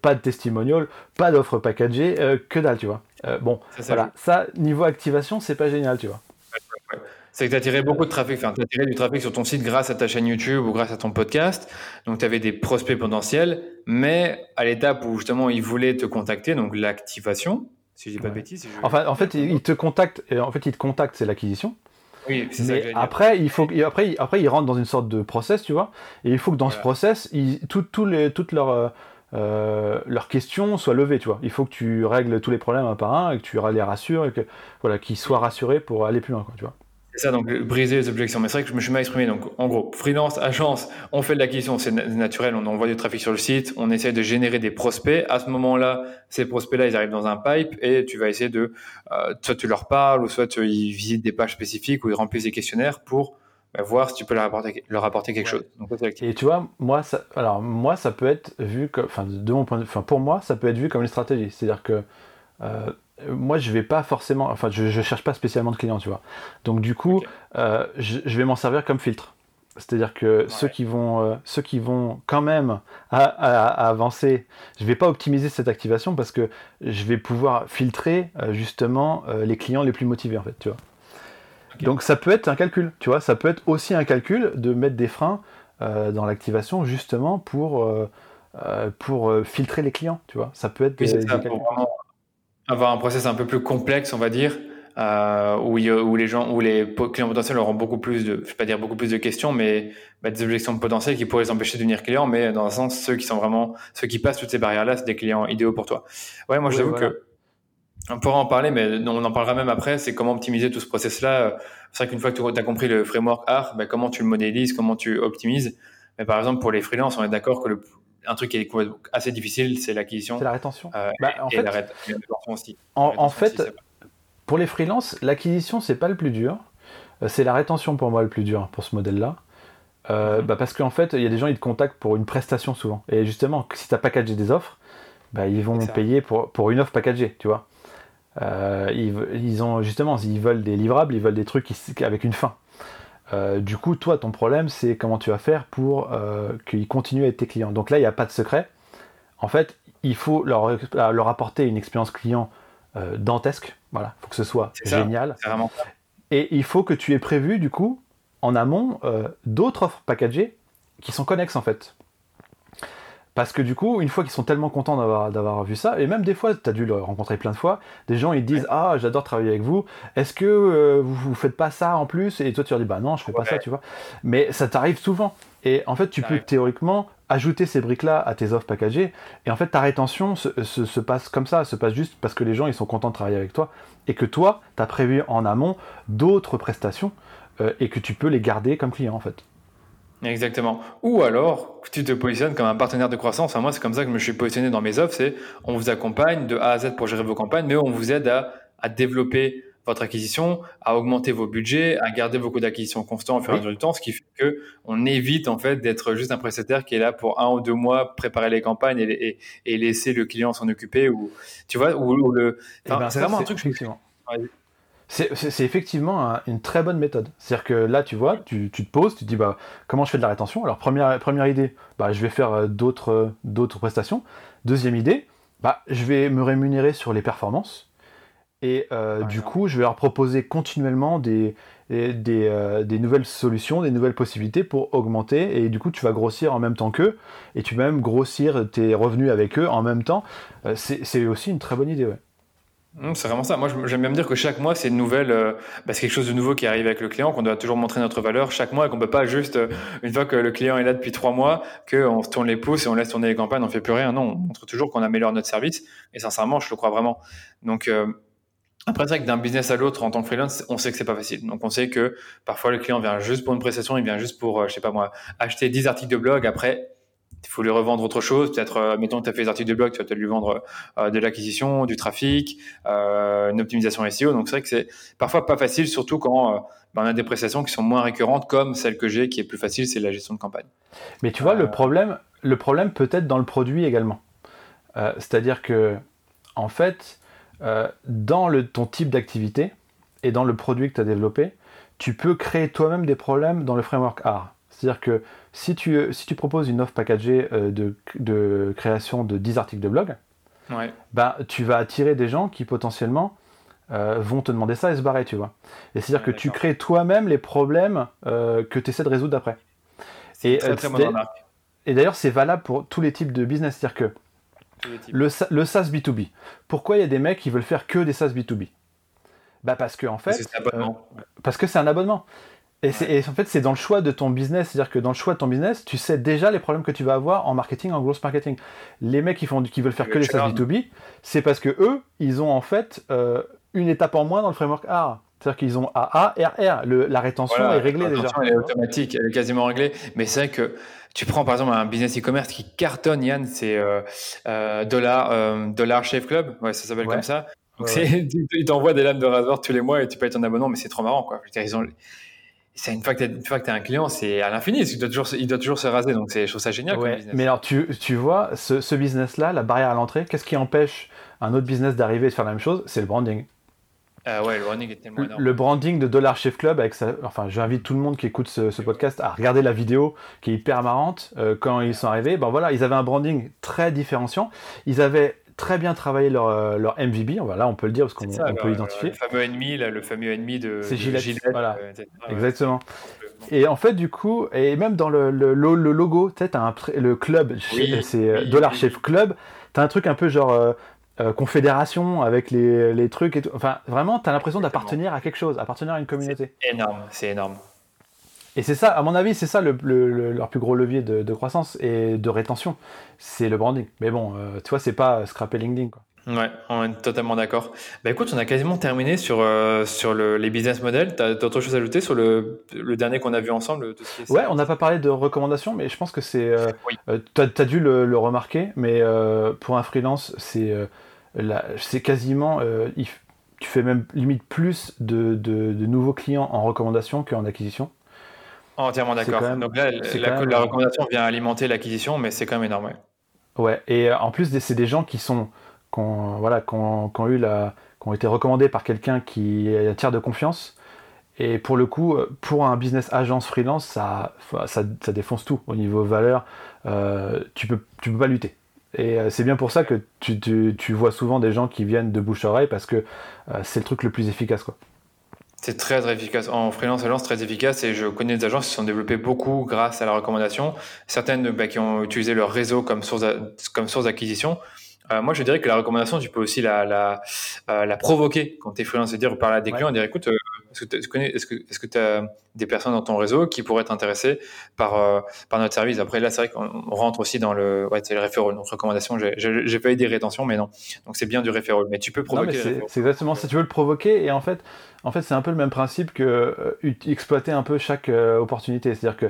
pas de testimonial, pas d'offre packagée, que dalle, tu vois. Bon, ça, voilà, ça, niveau activation, c'est pas génial, tu vois. C'est que tu as tiré beaucoup de trafic, enfin, tu as tiré du trafic sur ton site grâce à ta chaîne YouTube ou grâce à ton podcast. Donc, tu avais des prospects potentiels, mais à l'étape où justement ils voulaient te contacter, donc l'activation, si je dis pas de bêtises. Enfin, en fait, il te contacte, et en fait, il te contacte, c'est l'acquisition. Oui, c'est ça. après, il faut, après, après, il rentre dans une sorte de process, tu vois. Et il faut que dans ce process, il, tout, les, toutes leurs, euh, euh, leurs questions soient levées, tu vois. Il faut que tu règles tous les problèmes un par un et que tu les rassures et que, voilà, qu'ils soient rassurés pour aller plus loin, quoi, tu vois. C'est ça, donc briser les objections. Mais c'est vrai que je me suis mal exprimé. Donc, en gros, freelance, agence, on fait de l'acquisition, c'est naturel, on envoie du trafic sur le site, on essaie de générer des prospects. À ce moment-là, ces prospects-là, ils arrivent dans un pipe et tu vas essayer de, euh, soit tu leur parles, ou soit ils visitent des pages spécifiques ou ils remplissent des questionnaires pour bah, voir si tu peux leur apporter, leur apporter quelque chose. Donc, et tu vois, moi, ça, alors moi, ça peut être vu comme, enfin, de mon point de, enfin, pour moi, ça peut être vu comme une stratégie. C'est-à-dire que euh, moi, je vais pas forcément, enfin, je, je, cherche pas spécialement de clients, tu vois. Donc, du coup, euh, je, vais m'en servir comme filtre. C'est-à-dire que ceux qui vont, euh, ceux qui vont quand même à, avancer, je vais pas optimiser cette activation parce que je vais pouvoir filtrer justement les clients les plus motivés, en fait, tu vois. Donc, ça peut être un calcul, tu vois. Ça peut être aussi un calcul de mettre des freins dans l'activation justement pour pour filtrer les clients, tu vois. Ça peut être des, avoir un process un peu plus complexe, on va dire, euh, où, où, les gens, où les clients potentiels auront beaucoup plus de, je vais pas dire beaucoup plus de questions, mais bah, des objections potentielles qui pourraient les empêcher de devenir clients, mais dans un sens, ceux qui sont vraiment, ceux qui passent toutes ces barrières-là, c'est des clients idéaux pour toi. Ouais, moi, j'avoue que on pourra en parler, mais on en parlera même après. C'est comment optimiser tout ce process-là. C'est vrai qu'une fois que tu as compris le framework art, bah, comment tu le modélises, comment tu optimises. Mais par exemple, pour les freelances, on est d'accord que le, un truc qui est assez difficile, c'est l'acquisition. C'est la rétention. Euh, bah, en fait, la aussi. En, fait, pour les freelances, l'acquisition, c'est pas le plus dur. Euh, c'est la rétention pour moi le plus dur pour ce modèle-là. Euh, mhm. bah parce qu'en fait, il y a des gens qui te contactent pour une prestation souvent. Et justement, si tu as packagé des offres, bah, ils vont payer pour, pour une offre packagée, tu vois. Ils, ils, ont justement, ils veulent des livrables, ils veulent des trucs avec une fin. Euh, du coup, toi, ton problème, c'est comment tu vas faire pour euh, qu'ils continuent à être tes clients. Donc là, il n'y a pas de secret. En fait, il faut leur, leur apporter une expérience client euh, dantesque. Voilà, il faut que ce soit génial. Et il faut que tu aies prévu, du coup, en amont, d'autres offres packagées qui sont connexes, en fait. Parce que du coup, une fois qu'ils sont tellement contents d'avoir vu ça, et même des fois, tu as dû le rencontrer plein de fois, des gens ils disent Ah, j'adore travailler avec vous, est-ce que euh, vous, vous faites pas ça en plus? Et toi tu leur dis Bah non, je fais pas ça, tu vois. Mais ça t'arrive souvent. Et en fait, tu peux théoriquement ajouter ces briques-là à tes offres packagées, et en fait, ta rétention se, passe comme ça, se passe juste parce que les gens ils sont contents de travailler avec toi, et que toi, tu as prévu en amont d'autres prestations, euh, et que tu peux les garder comme client en fait. Exactement. Ou alors, tu te positionnes comme un partenaire de croissance. Enfin, moi, c'est comme ça que je me suis positionné dans mes offres. C'est on vous accompagne de A à Z pour gérer vos campagnes, mais on vous aide à, à développer votre acquisition, à augmenter vos budgets, à garder vos coûts d'acquisition constants au fur et à mesure du temps, ce qui fait que on évite en fait d'être juste un prestataire qui est là pour un ou deux mois préparer les campagnes et, et, laisser le client s'en occuper ou tu vois ou, le. Eh ben, c'est vraiment un truc. Effectivement. C'est effectivement une très bonne méthode. C'est-à-dire que là, tu vois, tu, te poses, tu te dis bah, comment je fais de la rétention? Alors, première, première idée, bah, je vais faire euh, euh, d'autres prestations. Deuxième idée, bah, je vais me rémunérer sur les performances. Et euh, du coup, je vais leur proposer continuellement des, des, nouvelles solutions, des nouvelles possibilités pour augmenter. Et du coup, tu vas grossir en même temps qu'eux. Et tu vas même grossir tes revenus avec eux en même temps. c'est aussi une très bonne idée. Ouais. Mmh, c'est vraiment ça. Moi, j'aime bien me dire que chaque mois, c'est une nouvelle, euh, bah, quelque chose de nouveau qui arrive avec le client, qu'on doit toujours montrer notre valeur chaque mois, et qu'on peut pas juste, euh, une fois que le client est là depuis trois mois, qu'on se tourne les pouces et on laisse tourner les campagnes, on fait plus rien. Non, on montre toujours qu'on améliore notre service. Et sincèrement, je le crois vraiment. Donc, euh, après, c'est vrai que d'un business à l'autre, en tant que freelance, on sait que c'est pas facile. Donc, on sait que parfois le client vient juste pour une prestation, il vient juste pour, je sais pas moi, acheter 10 articles de blog. Après, il faut lui revendre autre chose. Peut-être, euh, mettons que tu as fait des articles de blog, tu vas peut-être lui vendre euh, de l'acquisition, du trafic, euh, une optimisation SEO. Donc c'est vrai que c'est parfois pas facile, surtout quand ben, on a des prestations qui sont moins récurrentes, comme celle que j'ai, qui est plus facile, c'est la gestion de campagne. Mais tu vois, le problème, le problème peut être dans le produit également. C'est-à-dire que, en fait, dans le, ton type d'activité et dans le produit que tu as développé, tu peux créer toi-même des problèmes dans le framework R. C'est-à-dire que si tu, si tu proposes une offre packagée euh, de, de, création de 10 articles de blog, bah, tu vas attirer des gens qui potentiellement euh, vont te demander ça et se barrer, tu vois. Et c'est-à-dire que tu crées toi-même les problèmes euh, que tu essaies de résoudre après. Et, et d'ailleurs, c'est valable pour tous les types de business. C'est-à-dire que le, le, SaaS B2B, pourquoi il y a des mecs qui veulent faire que des SaaS B2B bah parce que en fait, parce que c'est un abonnement. Et, en fait, c'est dans le choix de ton business. C'est-à-dire que dans le choix de ton business, tu sais déjà les problèmes que tu vas avoir en marketing, en growth marketing. Les mecs qui, font, qui veulent faire que les SaaS B2B, c'est parce que eux, ils ont en fait euh, une étape en moins dans le framework R. C'est-à-dire qu'ils ont AA, RR. Le, la rétention est réglée déjà. Elle est automatique, elle est quasiment réglée. Mais c'est vrai que tu prends par exemple un business e-commerce qui cartonne, Yann, c'est euh, euh, dollar, euh, dollar Shave Club. Ouais, ça s'appelle comme ça. Donc ils t'envoient des lames de rasoir tous les mois et tu payes ton abonnement, mais c'est trop marrant, quoi. Ils ont, c'est une fois que tu as un client, c'est à l'infini. Il doit toujours, il doit toujours se raser. Donc, je trouve ça génial. Mais alors, tu, tu vois, ce, ce business-là, la barrière à l'entrée, qu'est-ce qui empêche un autre business d'arriver et de faire la même chose? C'est le branding. Euh, ouais, le branding est tellement énorme. Le branding de Dollar Chef Club, avec sa... enfin, j'invite tout le monde qui écoute ce, podcast à regarder la vidéo qui est hyper marrante. Euh, quand ils sont arrivés, ben voilà, ils avaient un branding très différenciant. Ils avaient très bien travaillé leur, euh, leur MVB, là on peut le dire parce qu'on peut l'identifier. Le fameux ennemi, là, le fameux ennemi de, c'est Gillette, voilà. Euh, exactement. Et en fait, du coup, et même dans le, le, le logo, tu le club, c'est euh, Dollar Chef Club, tu as un truc un peu genre confédération avec les, les, trucs et tout. Enfin, vraiment, tu as l'impression d'appartenir à quelque chose, appartenir à une communauté. C'est énorme, c'est énorme. Et c'est ça, à mon avis, c'est ça le, leur plus gros levier de, croissance et de rétention, c'est le branding. Mais bon, euh, tu vois, c'est pas scraper LinkedIn. Quoi. Ouais, on est totalement d'accord. Bah écoute, on a quasiment terminé sur, euh, sur le, les business models. Tu as, autre chose à ajouter sur le, le dernier qu'on a vu ensemble Ouais, on n'a pas parlé de recommandations, mais je pense que c'est. Euh, tu as, dû le, remarquer, mais pour un freelance, c'est c'est quasiment. tu fais même limite plus de, de, de nouveaux clients en recommandation qu'en acquisition. Entièrement d'accord. Donc là, la, recommandation vient alimenter l'acquisition, mais c'est quand même énorme. Ouais, et euh, en plus, c'est des gens qui sont, qui ont, voilà, eu la, qui ont été recommandés par quelqu'un qui est un tiers de confiance. Et pour le coup, euh, pour un business agence freelance, ça, ça, défonce tout au niveau valeur. Euh, tu peux, tu peux pas lutter. Et c'est bien pour ça que tu, tu, tu, vois souvent des gens qui viennent de bouche à oreille parce que c'est le truc le plus efficace. Quoi. C'est très, très efficace. En freelance agence, très efficace. Et je connais des agences qui se sont développées beaucoup grâce à la recommandation. Certaines bah, qui ont utilisé leur réseau comme source, comme source d'acquisition. Euh, moi, je dirais que la recommandation, tu peux aussi la, la, euh, la provoquer quand tu es freelance, c'est-à-dire parler à des clients et dire écoute, euh, est-ce que tu est-ce que est-ce que tu as des personnes dans ton réseau qui pourraient être intéressées par par notre service? Après là, c'est vrai qu'on rentre aussi dans le ouais, c'est le referral. Donc recommandation, j'ai pas eu des rétentions, mais non. Donc c'est bien du referral, mais tu peux provoquer. C'est exactement ça. Tu veux le provoquer et en fait, en fait, c'est un peu le même principe que exploiter un peu chaque opportunité. C'est-à-dire que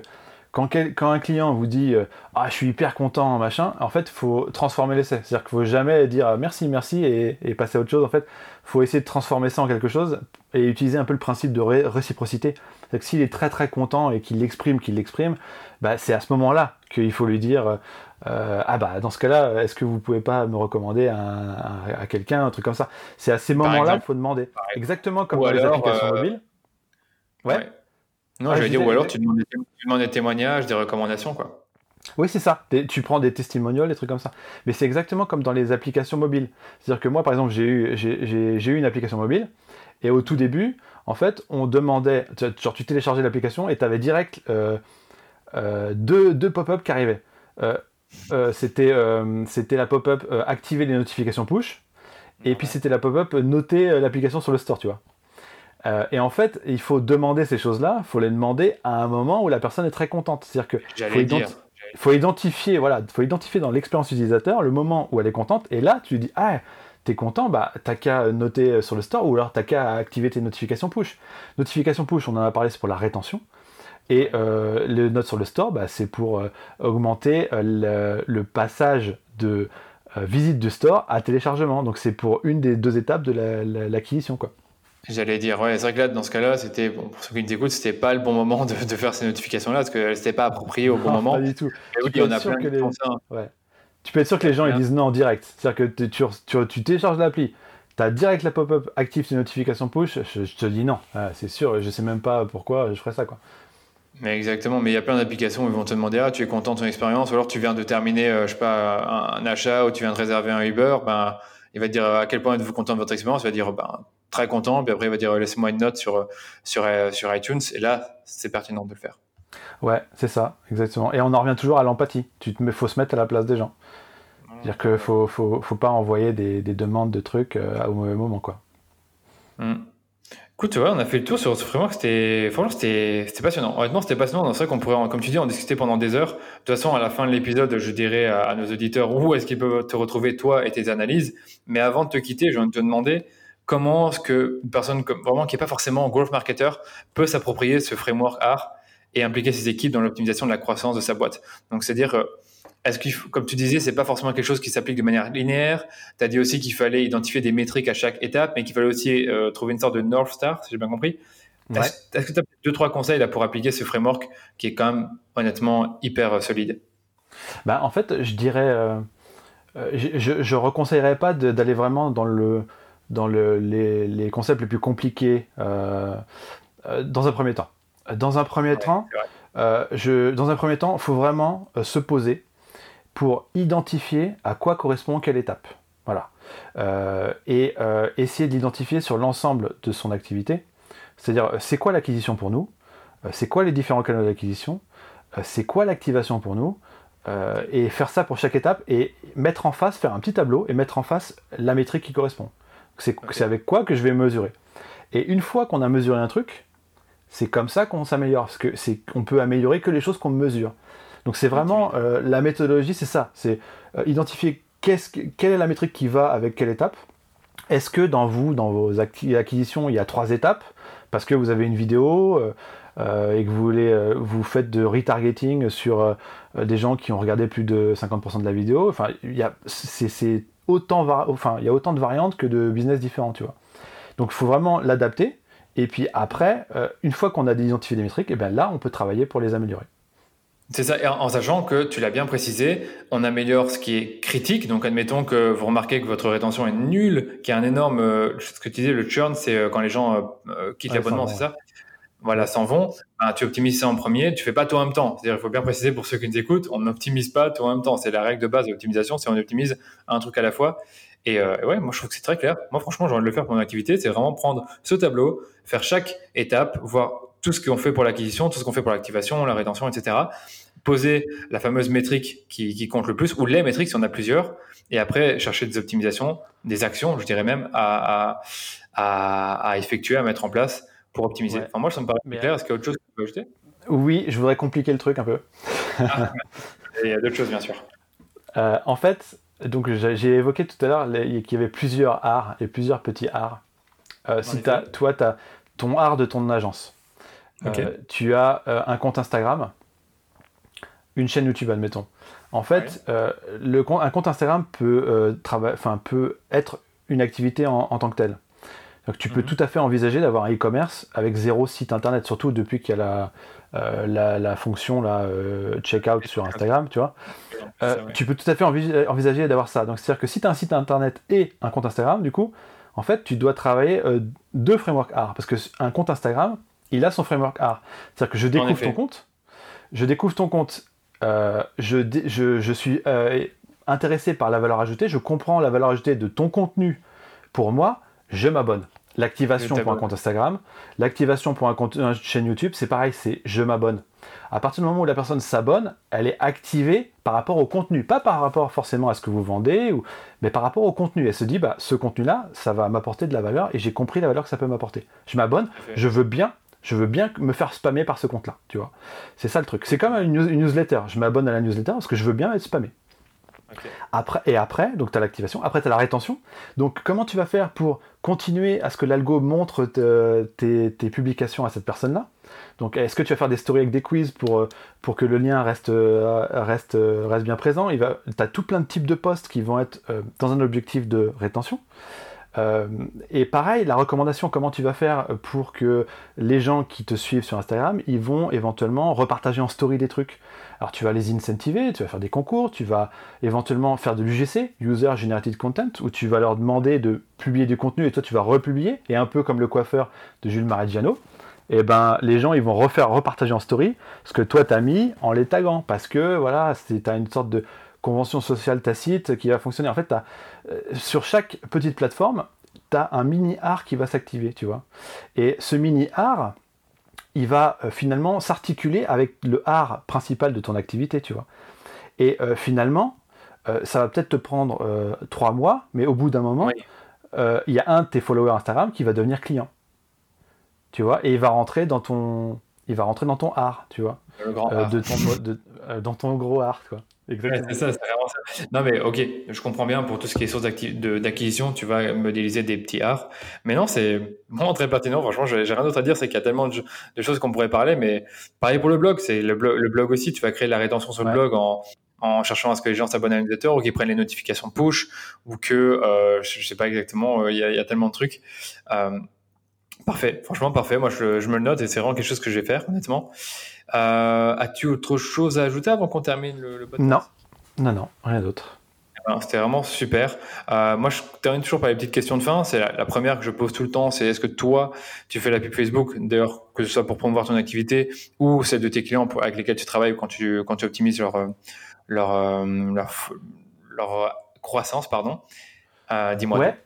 quand, quand un client vous dit Ah, je suis hyper content, machin, en fait, il faut transformer l'essai. C'est-à-dire qu'il ne faut jamais dire merci, merci et, et, passer à autre chose. En fait, faut essayer de transformer ça en quelque chose et utiliser un peu le principe de réciprocité. C'est que s'il est très très content et qu'il l'exprime, qu'il l'exprime, bah, c'est à ce moment-là qu'il faut lui dire euh, ah bah dans ce cas-là, est-ce que vous pouvez pas me recommander à, quelqu'un, un truc comme ça? C'est à ces moments-là qu'il faut demander. Exactement comme dans les applications euh, mobiles. Ouais. Non, ah, je vais dire, ou alors tu demandes, des, témoignages, des recommandations, quoi. Oui, c'est ça. Tu prends des testimonials, des trucs comme ça. Mais c'est exactement comme dans les applications mobiles. C'est-à-dire que moi, par exemple, j'ai eu, une application mobile, et au tout début, en fait, on demandait, genre tu téléchargeais l'application et tu avais direct euh, deux, deux pop-up qui arrivaient. Euh, c'était euh, la pop-up euh, activer les notifications push. Et puis c'était la pop-up noter l'application sur le store, tu vois. et en fait, il faut demander ces choses-là, il faut les demander à un moment où la personne est très contente. C'est-à-dire que faut, faut, identifier, voilà, faut identifier dans l'expérience utilisateur le moment où elle est contente. Et là, tu lui dis, ah, t'es content, bah t'as qu'à noter sur le store ou alors t'as qu'à activer tes notifications push. Notifications push, on en a parlé, c'est pour la rétention. Et euh, le note sur le store, bah, c'est pour euh, augmenter euh, le, passage de visite du store à téléchargement. Donc c'est pour une des deux étapes de l'acquisition. quoi. J'allais dire, ouais, c'est vrai que là, dans ce cas-là, c'était, pour ceux qui nous écoutent, c'était pas le bon moment de, faire ces notifications-là, parce qu'elles n'étaient pas appropriées au bon moment. Pas du tout. Et oui, on a plein de ouais. Tu peux être sûr que les gens ils disent non en direct. C'est-à-dire que tu, tu, tu télécharges l'appli, tu as direct la pop-up active tes notifications push, je, je te dis non. c'est sûr, je sais même pas pourquoi je ferais ça. quoi. Mais exactement, mais il y a plein d'applications où ils vont te demander ah tu es content de ton expérience ou alors tu viens de terminer euh, je sais pas un, achat ou tu viens de réserver un Uber, ben il va te dire à quel point êtes-vous content de votre expérience, il va dire ben très content, puis après il va dire laissez-moi une note sur sur euh, sur iTunes et là c'est pertinent de le faire. Ouais, c'est ça, exactement. Et on en revient toujours à l'empathie. Tu te faut se mettre à la place des gens. C'est-à-dire qu'il faut, faut, faut, pas envoyer des, des, demandes de trucs euh, au mauvais moment quoi. Mmh. Écoute, vois, on a fait le tour sur ce framework. C'était, franchement, c'était, c'était passionnant. Honnêtement, c'était passionnant. C'est vrai qu'on pourrait, comme tu dis, en discuter pendant des heures. De toute façon, à la fin de l'épisode, je dirai à, nos auditeurs où est-ce qu'ils peuvent te retrouver, toi et tes analyses. Mais avant de te quitter, je vais te demander comment est-ce que une personne comme, vraiment qui n'est pas forcément growth marketer peut s'approprier ce framework art et impliquer ses équipes dans l'optimisation de la croissance de sa boîte? Donc, c'est-à-dire, euh, est-ce que, comme tu disais, c'est pas forcément quelque chose qui s'applique de manière linéaire. Tu as dit aussi qu'il fallait identifier des métriques à chaque étape, mais qu'il fallait aussi euh, trouver une sorte de North Star, si j'ai bien compris. Est-ce que tu as deux, trois conseils là, pour appliquer ce framework qui est quand même honnêtement hyper euh, solide? Bah, En fait, je dirais, euh, je ne reconseillerais pas d'aller vraiment dans, le, dans le, les, les, concepts les plus compliqués dans un premier temps. Dans un premier temps, je, dans un premier temps, il faut vraiment se poser pour identifier à quoi correspond quelle étape. Voilà. Euh, et euh, essayer d'identifier sur l'ensemble de son activité, c'est-à-dire euh, c'est quoi l'acquisition pour nous, c'est quoi les différents canaux d'acquisition, c'est quoi l'activation pour nous, et faire ça pour chaque étape et mettre en face, faire un petit tableau et mettre en face la métrique qui correspond. C'est avec quoi que je vais mesurer. Et une fois qu'on a mesuré un truc, c'est comme ça qu'on s'améliore, parce que c'est qu'on peut améliorer que les choses qu'on mesure. Donc c'est vraiment euh, la méthodologie, c'est ça, c'est euh, identifier quelle est la métrique qui va avec quelle étape. Est-ce que dans vous, dans vos acquisitions, il y a trois étapes? Parce que vous avez une vidéo euh, et que vous voulez, vous faites de retargeting sur des gens qui ont regardé plus de 50% de la vidéo. Enfin, c'est, autant, enfin, il y a autant de variantes que de business différents, tu vois. Donc il faut vraiment l'adapter. Et puis après, une fois qu'on a identifié des métriques, et eh bien là, on peut travailler pour les améliorer. C'est ça, en sachant que tu l'as bien précisé, on améliore ce qui est critique. Donc, admettons que vous remarquez que votre rétention est nulle, qu'il y a un énorme, euh, ce que tu disais, le churn, c'est euh, quand les gens euh, quittent l'abonnement, c'est ça? Voilà, s'en vont. Ben, tu optimises ça en premier, tu fais pas tout en même temps. C'est-à-dire, il faut bien préciser pour ceux qui nous écoutent, on n'optimise pas tout en même temps. C'est la règle de base de l'optimisation, c'est on optimise un truc à la fois. Et ouais, moi je trouve que c'est très clair. Moi franchement, j'ai envie de le faire pour mon activité, c'est vraiment prendre ce tableau, faire chaque étape, voir tout ce qu'on fait pour l'acquisition, tout ce qu'on fait pour l'activation, la rétention, etc poser la fameuse métrique qui, compte le plus, ou les métriques si on a plusieurs, et après chercher des optimisations, des actions, je dirais même, à, à, effectuer, à mettre en place pour optimiser. Enfin, moi, ça me paraît clair. Est-ce qu'il y a autre chose que tu peux ajouter? Oui, je voudrais compliquer le truc un peu. Ah, il y a d'autres choses, bien sûr. Euh, en fait, donc j'ai évoqué tout à l'heure qu'il y avait plusieurs arts et plusieurs petits arts. Euh, si as, toi, tu as ton art de ton agence. Euh, tu as un compte Instagram une chaîne YouTube, admettons. En fait, le, un compte Instagram peut, peut être une activité en, tant que telle. Donc tu peux mhm. tout à fait envisager d'avoir un e-commerce avec zéro site internet, surtout depuis qu'il y a la, la, fonction là, checkout sur Instagram, tu vois. tu peux tout à fait envisager d'avoir ça. Donc c'est-à-dire que si tu as un site internet et un compte Instagram, du coup, en fait, tu dois travailler deux frameworks art. Parce qu'un compte Instagram, il a son framework art. C'est-à-dire que je découvre ton compte, je découvre ton compte, euh, je, je, suis euh, intéressé par la valeur ajoutée, je comprends la valeur ajoutée de ton contenu pour moi, je m'abonne. L'activation pour un compte Instagram, l'activation pour un compte une chaîne YouTube, c'est pareil, c'est je m'abonne. À partir du moment où la personne s'abonne, elle est activée par rapport au contenu, pas par rapport forcément à ce que vous vendez, ou, mais par rapport au contenu. Elle se dit, bah, ce contenu-là, ça va m'apporter de la valeur et j'ai compris la valeur que ça peut m'apporter. Je m'abonne, je veux bien je veux bien me faire spammer par ce compte-là, tu vois. C'est ça le truc. C'est comme une, newsletter. Je m'abonne à la newsletter parce que je veux bien être spammé. Et après, donc tu as l'activation, après tu as la rétention. Donc comment tu vas faire pour continuer à ce que l'algo montre tes, publications à cette personne-là? Donc est-ce que tu vas faire des stories avec des quiz pour, euh, que le lien reste, euh, euh, bien présent? Tu as tout plein de types de posts qui vont être dans un objectif de rétention. Euh, et pareil, la recommandation, comment tu vas faire pour que les gens qui te suivent sur Instagram, ils vont éventuellement repartager en story des trucs? Alors tu vas les incentiver, tu vas faire des concours, tu vas éventuellement faire de l'UGC, User Generated Content, où tu vas leur demander de publier du contenu et toi tu vas republier, et un peu comme le coiffeur de Jules Mareggiano, et eh ben les gens ils vont refaire repartager en story ce que toi t'as mis en les taguant parce que voilà c'est une sorte de convention sociale tacite qui va fonctionner. En fait, euh, sur chaque petite plateforme, tu as un mini art qui va s'activer, tu vois. Et ce mini art, il va euh, finalement s'articuler avec le art principal de ton activité, tu vois. Et euh, finalement, ça va peut-être te prendre trois mois, mais au bout d'un moment, il y a un de tes followers Instagram qui va devenir client. Tu vois, et il va rentrer dans ton, il va rentrer dans ton art, tu vois. De ton, dans ton gros art, quoi. Exactement. c'est ça, c'est vraiment ça. Non, mais ok, je comprends bien pour tout ce qui est source d'acquisition, tu vas modéliser des petits arts. Mais non, c'est vraiment très pertinent. Franchement, j'ai rien d'autre à dire. C'est qu'il y a tellement de, choses qu'on pourrait parler. Mais pareil pour le blog. C'est le, blog, le blog aussi. Tu vas créer de la rétention sur le blog en, en cherchant à ce que les gens s'abonnent à newsletter ou qu'ils prennent les notifications push ou que, euh, je, sais pas exactement, euh, il y, y, a tellement de trucs. Euh, parfait, franchement parfait. Moi, je, je, me le note et c'est vraiment quelque chose que je vais faire, honnêtement. Euh, as-tu autre chose à ajouter avant qu'on termine le, podcast? Non, non, non, rien d'autre. C'était vraiment super. Euh, moi, je termine toujours par les petites questions de fin. C'est la, première que je pose tout le temps. C'est est-ce que toi, tu fais la pub Facebook, d'ailleurs, que ce soit pour promouvoir ton activité ou celle de tes clients avec lesquels tu travailles quand tu, quand tu optimises leur, euh, leur, leur, croissance, pardon. Dis-moi. Ouais.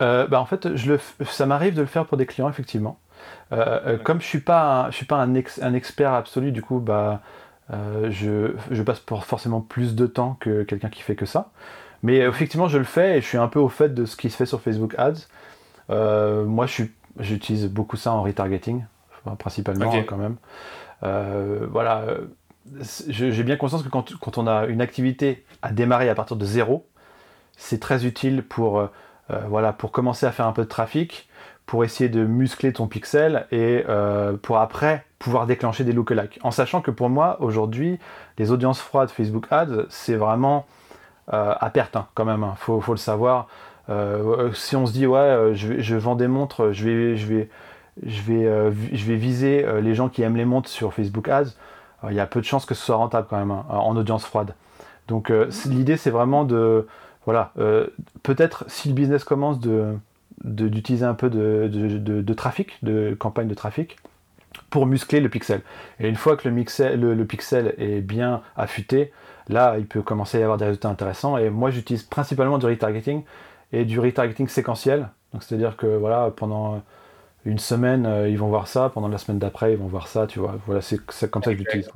bah en fait, je le, ça m'arrive de le faire pour des clients, effectivement. Euh, euh, comme je suis pas, un, je suis pas un, un, expert absolu, du coup, bah, euh, je, je, passe pour forcément plus de temps que quelqu'un qui fait que ça. Mais effectivement, je le fais et je suis un peu au fait de ce qui se fait sur Facebook Ads. moi, j'utilise beaucoup ça en retargeting, principalement quand même. voilà, j'ai bien conscience que quand, quand, on a une activité à démarrer à partir de zéro, c'est très utile pour, voilà, pour commencer à faire un peu de trafic, pour essayer de muscler ton pixel et euh, pour après pouvoir déclencher des lookalikes. En sachant que pour moi, aujourd'hui, les audiences froides Facebook Ads, c'est vraiment euh, à perte quand même, il hein. faut, le savoir. Euh, si on se dit, ouais, je, vends des montres, je vais, je vais, je vais, je vais viser les gens qui aiment les montres sur Facebook Ads, il y a peu de chances que ce soit rentable quand même hein, en audience froide. Donc l'idée, c'est vraiment de... Voilà, peut-être si le business commence de d'utiliser un peu de, de, trafic, de campagne de trafic, pour muscler le pixel. Et une fois que le, mixel, le, pixel est bien affûté, là, il peut commencer à y avoir des résultats intéressants. Et moi, j'utilise principalement du retargeting et du retargeting séquentiel. Donc, c'est-à-dire que voilà, pendant une semaine, euh, ils vont voir ça, pendant la semaine d'après, ils vont voir ça, tu vois. Voilà, c'est comme ça que j'utilise.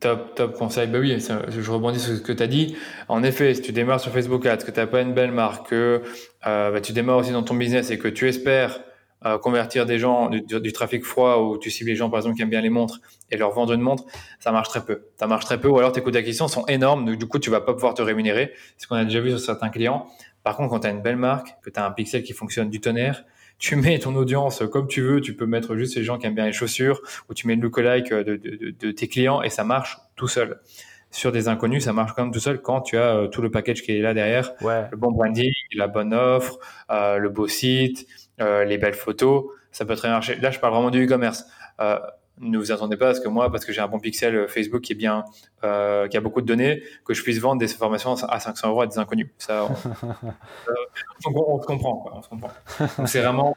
Top, top conseil. Bah oui, je rebondis sur ce que tu as dit. En effet, si tu démarres sur Facebook Ads, que tu n'as pas une belle marque, que euh, bah, tu démarres aussi dans ton business et que tu espères euh, convertir des gens du, trafic froid ou tu cibles les gens par exemple qui aiment bien les montres et leur vendre une montre, ça marche très peu. Ça marche très peu ou alors tes coûts d'acquisition sont énormes, du coup tu vas pas pouvoir te rémunérer. C'est ce qu'on a déjà vu sur certains clients. Par contre, quand tu as une belle marque, que tu as un pixel qui fonctionne du tonnerre, tu mets ton audience comme tu veux, tu peux mettre juste les gens qui aiment bien les chaussures, ou tu mets le lookalike de, de, de, tes clients et ça marche tout seul. Sur des inconnus, ça marche quand même tout seul quand tu as euh, tout le package qui est là derrière, le bon branding, la bonne offre, euh, le beau site, euh, les belles photos. Ça peut très bien marcher. Là, je parle vraiment du e-commerce. Ne vous attendez pas à ce que moi, parce que j'ai un bon pixel Facebook qui est bien, qui a beaucoup de données, que je puisse vendre des formations à 500 euros à des inconnus. Ça, on, on, se comprend. c'est vraiment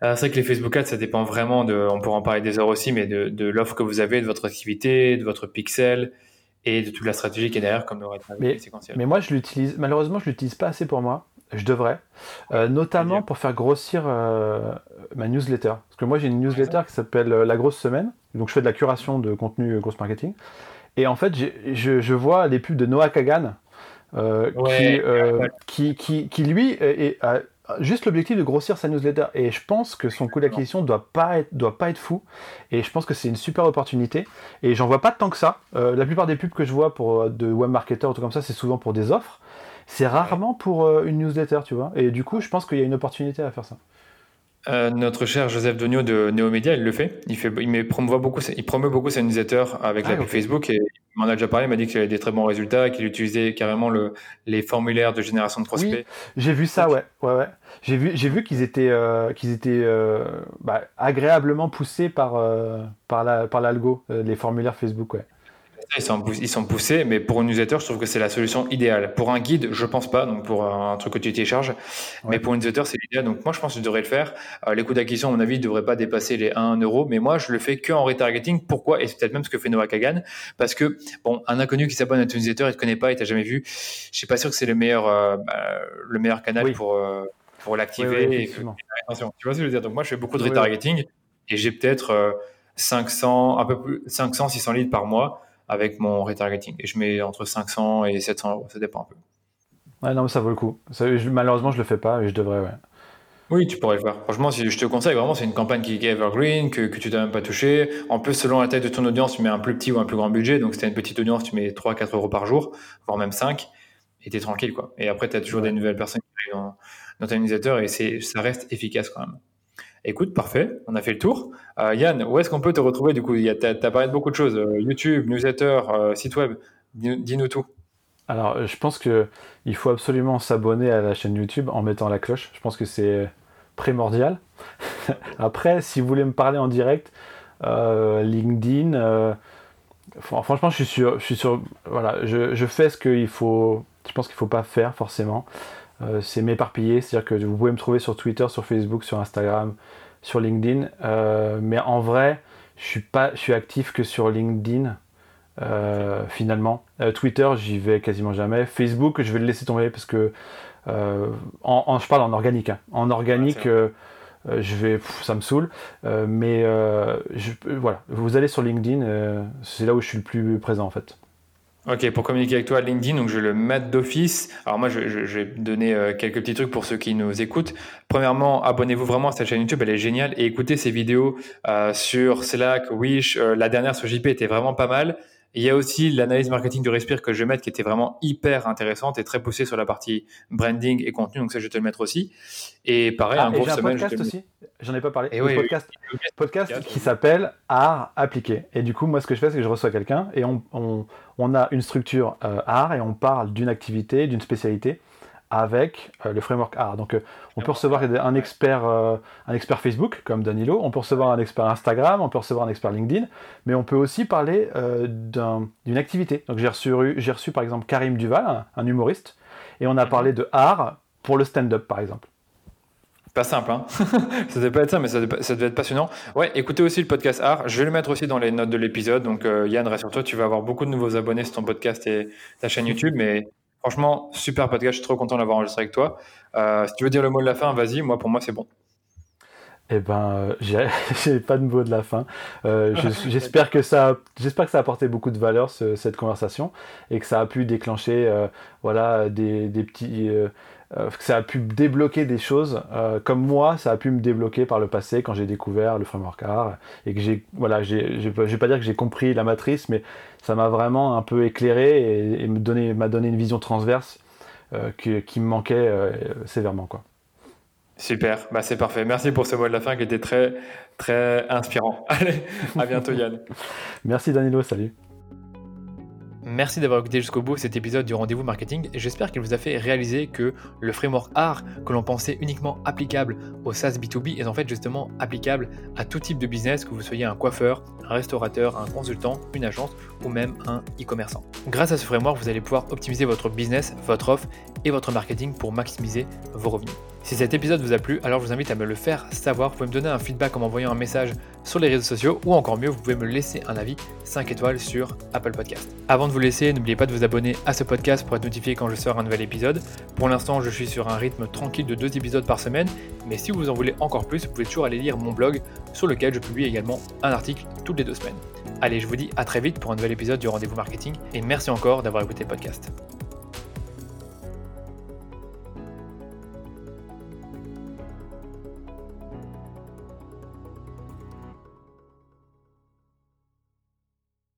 c'est vrai que les Facebook Ads, ça dépend vraiment de, on pourra en parler des heures aussi, mais de, de l'offre que vous avez, de votre activité, de votre pixel et de toute la stratégie qui est derrière, comme le mais, mais moi, je l'utilise, malheureusement, je l'utilise pas assez pour moi. Je devrais, euh, notamment pour faire grossir euh, ma newsletter. Parce que moi, j'ai une newsletter qui s'appelle euh, La Grosse Semaine. Donc, je fais de la curation de contenu grosse marketing. Et en fait, je, je, vois les pubs de Noah Kagan, qui, qui, qui, lui, est, juste l'objectif de grossir sa newsletter. Et je pense que son coût d'acquisition doit pas être, doit pas être fou. Et je pense que c'est une super opportunité. Et j'en vois pas tant que ça. La plupart des pubs que je vois pour de web marketer ou tout comme ça, c'est souvent pour des offres. C'est rarement pour euh, une newsletter, tu vois. Et du coup, je pense qu'il y a une opportunité à faire ça. notre cher Joseph Donio de Neomedia, il le fait. Il, fait, il, promeut, beaucoup, il promeut beaucoup sa newsletter avec ah, la Facebook et il m'en a déjà parlé, il m'a dit qu'il avait des très bons résultats, qu'il utilisait carrément le, les formulaires de génération de prospects. Oui, j'ai vu ça, ouais. ouais, ouais. J'ai vu, j'ai vu qu'ils étaient, euh, qu'ils étaient euh, bah, agréablement poussés par, euh, par, la, par l'algo, les formulaires Facebook, ouais. Ils sont, ils sont poussés, mais pour un newsletter, je trouve que c'est la solution idéale. Pour un guide, je pense pas, donc pour un truc que tu télécharges, mais pour un newsletter, c'est l'idéal. Donc moi, je pense que je devrais le faire. Euh, les coûts d'acquisition, à mon avis, ne devraient pas dépasser les 1 euro, mais moi, je le fais que en retargeting. Pourquoi? Et c'est peut-être même ce que fait Noah Kagan, parce que bon, un inconnu qui s'abonne à ton newsletter, il te connaît pas, il t'a jamais vu. Je suis pas sûr que c'est le meilleur, euh, bah, le meilleur canal pour euh, pour l'activer. attention, tu vois ce que je veux dire? Donc moi, je fais beaucoup de retargeting et j'ai peut-être 500, un peu plus 500, 600 leads par mois avec mon retargeting. Et je mets entre 500 et 700 euros, ça dépend un peu. Ouais, non, mais ça vaut le coup. malheureusement, je le fais pas, et je devrais, ouais. Oui, tu pourrais le faire. Franchement, si je te conseille, vraiment, c'est une campagne qui est evergreen, que, que tu n'as même pas touché. En plus, selon la taille de ton audience, tu mets un plus petit ou un plus grand budget. Donc, si tu as une petite audience, tu mets 3-4 euros par jour, voire même 5, et tu es tranquille. Quoi. Et après, tu as toujours des nouvelles personnes qui arrivent dans, dans ton newsletter, et ça reste efficace quand même. Écoute, parfait, on a fait le tour. Euh, Yann, où est-ce qu'on peut te retrouver du coup? Tu as, parlé de beaucoup de choses, euh, YouTube, newsletter, euh, site web. Dis-nous tout. Alors, je pense qu'il faut absolument s'abonner à la chaîne YouTube en mettant la cloche. Je pense que c'est primordial. Après, si vous voulez me parler en direct, LinkedIn, franchement, je suis je suis voilà, je fais ce qu'il faut, je pense qu'il ne faut pas faire forcément. Euh, c'est m'éparpiller, c'est-à-dire que vous pouvez me trouver sur Twitter, sur Facebook, sur Instagram, sur LinkedIn, euh, mais en vrai, je suis pas, je suis actif que sur LinkedIn. Euh, finalement, Twitter, j'y vais quasiment jamais. Facebook, je vais le laisser tomber parce que en, je parle en organique. Hein. En organique, je vais, ça me saoule. mais voilà, vous allez sur LinkedIn, c'est là où je suis le plus présent en fait. Ok, pour communiquer avec toi, LinkedIn, donc je vais le mettre d'office. Alors moi, je, je, je, vais donner euh, quelques petits trucs pour ceux qui nous écoutent. Premièrement, abonnez-vous vraiment à cette chaîne YouTube, elle est géniale et écoutez ces vidéos euh, sur Slack, Wish. Euh, la dernière sur JP était vraiment pas mal. Il y a aussi l'analyse marketing du Respire que je vais mettre qui était vraiment hyper intéressante et très poussée sur la partie branding et contenu. Donc ça, je vais te le mettre aussi. Et pareil, ah, un gros semaine. podcast aussi. J'en ai pas parlé. Et oui, podcast, podcast qui s'appelle Art appliqué. Et du coup, moi, ce que je fais, c'est que je reçois quelqu'un et on, on, on, a une structure euh, art et on parle d'une activité, d'une spécialité avec euh, le framework art. Donc, euh, on peut recevoir un expert, euh, un expert Facebook comme Danilo, on peut recevoir un expert Instagram, on peut recevoir un expert LinkedIn, mais on peut aussi parler d'une activité. Donc, j'ai reçu, reçu par exemple Karim Duval, un, humoriste, et on a parlé de art pour le stand-up par exemple. Pas simple, hein ça devait pas être ça, mais ça devait, être passionnant. Ouais, écoutez aussi le podcast Art. Je vais le mettre aussi dans les notes de l'épisode. Donc, Yann, rassure-toi, tu vas avoir beaucoup de nouveaux abonnés sur ton podcast et ta chaîne YouTube. Mais Franchement, super podcast. Je suis trop content d'avoir enregistré avec toi. Euh, si tu veux dire le mot de la fin, vas-y. Moi, pour moi, c'est bon. Eh ben, euh, j'ai pas de mot de la fin. Euh, j'espère que ça, j'espère que ça a apporté beaucoup de valeur cette conversation et que ça a pu déclencher, voilà, des, des petits ça a pu débloquer des choses, euh, comme moi, ça a pu me débloquer par le passé quand j'ai découvert le framework art et que j'ai, voilà, j'ai, je vais pas dire que j'ai compris la matrice, mais ça m'a vraiment un peu éclairé et, me donné, m'a donné une vision transverse euh, qui me manquait sévèrement, quoi. Super, bah c'est parfait. Merci pour ce mot de la fin qui était très très inspirant. Allez, à bientôt Yann. Merci Danilo, salut. Merci d'avoir écouté jusqu'au bout cet épisode du rendez-vous marketing et j'espère qu'il vous a fait réaliser que le framework art que l'on pensait uniquement applicable au SaaS B2B est en fait justement applicable à tout type de business, que vous soyez un coiffeur, un restaurateur, un consultant, une agence ou même un e-commerçant. Grâce à ce framework, vous allez pouvoir optimiser votre business, votre offre et votre marketing pour maximiser vos revenus. Si cet épisode vous a plu, alors je vous invite à me le faire savoir. Vous pouvez me donner un feedback en m'envoyant un message sur les réseaux sociaux ou encore mieux, vous pouvez me laisser un avis 5 étoiles sur Apple Podcast. Avant de vous laisser, n'oubliez pas de vous abonner à ce podcast pour être notifié quand je sors un nouvel épisode. Pour l'instant, je suis sur un rythme tranquille de deux épisodes par semaine, mais si vous en voulez encore plus, vous pouvez toujours aller lire mon blog sur lequel je publie également un article toutes les deux semaines. Allez, je vous dis à très vite pour un nouvel épisode du Rendez-vous Marketing et merci encore d'avoir écouté le podcast.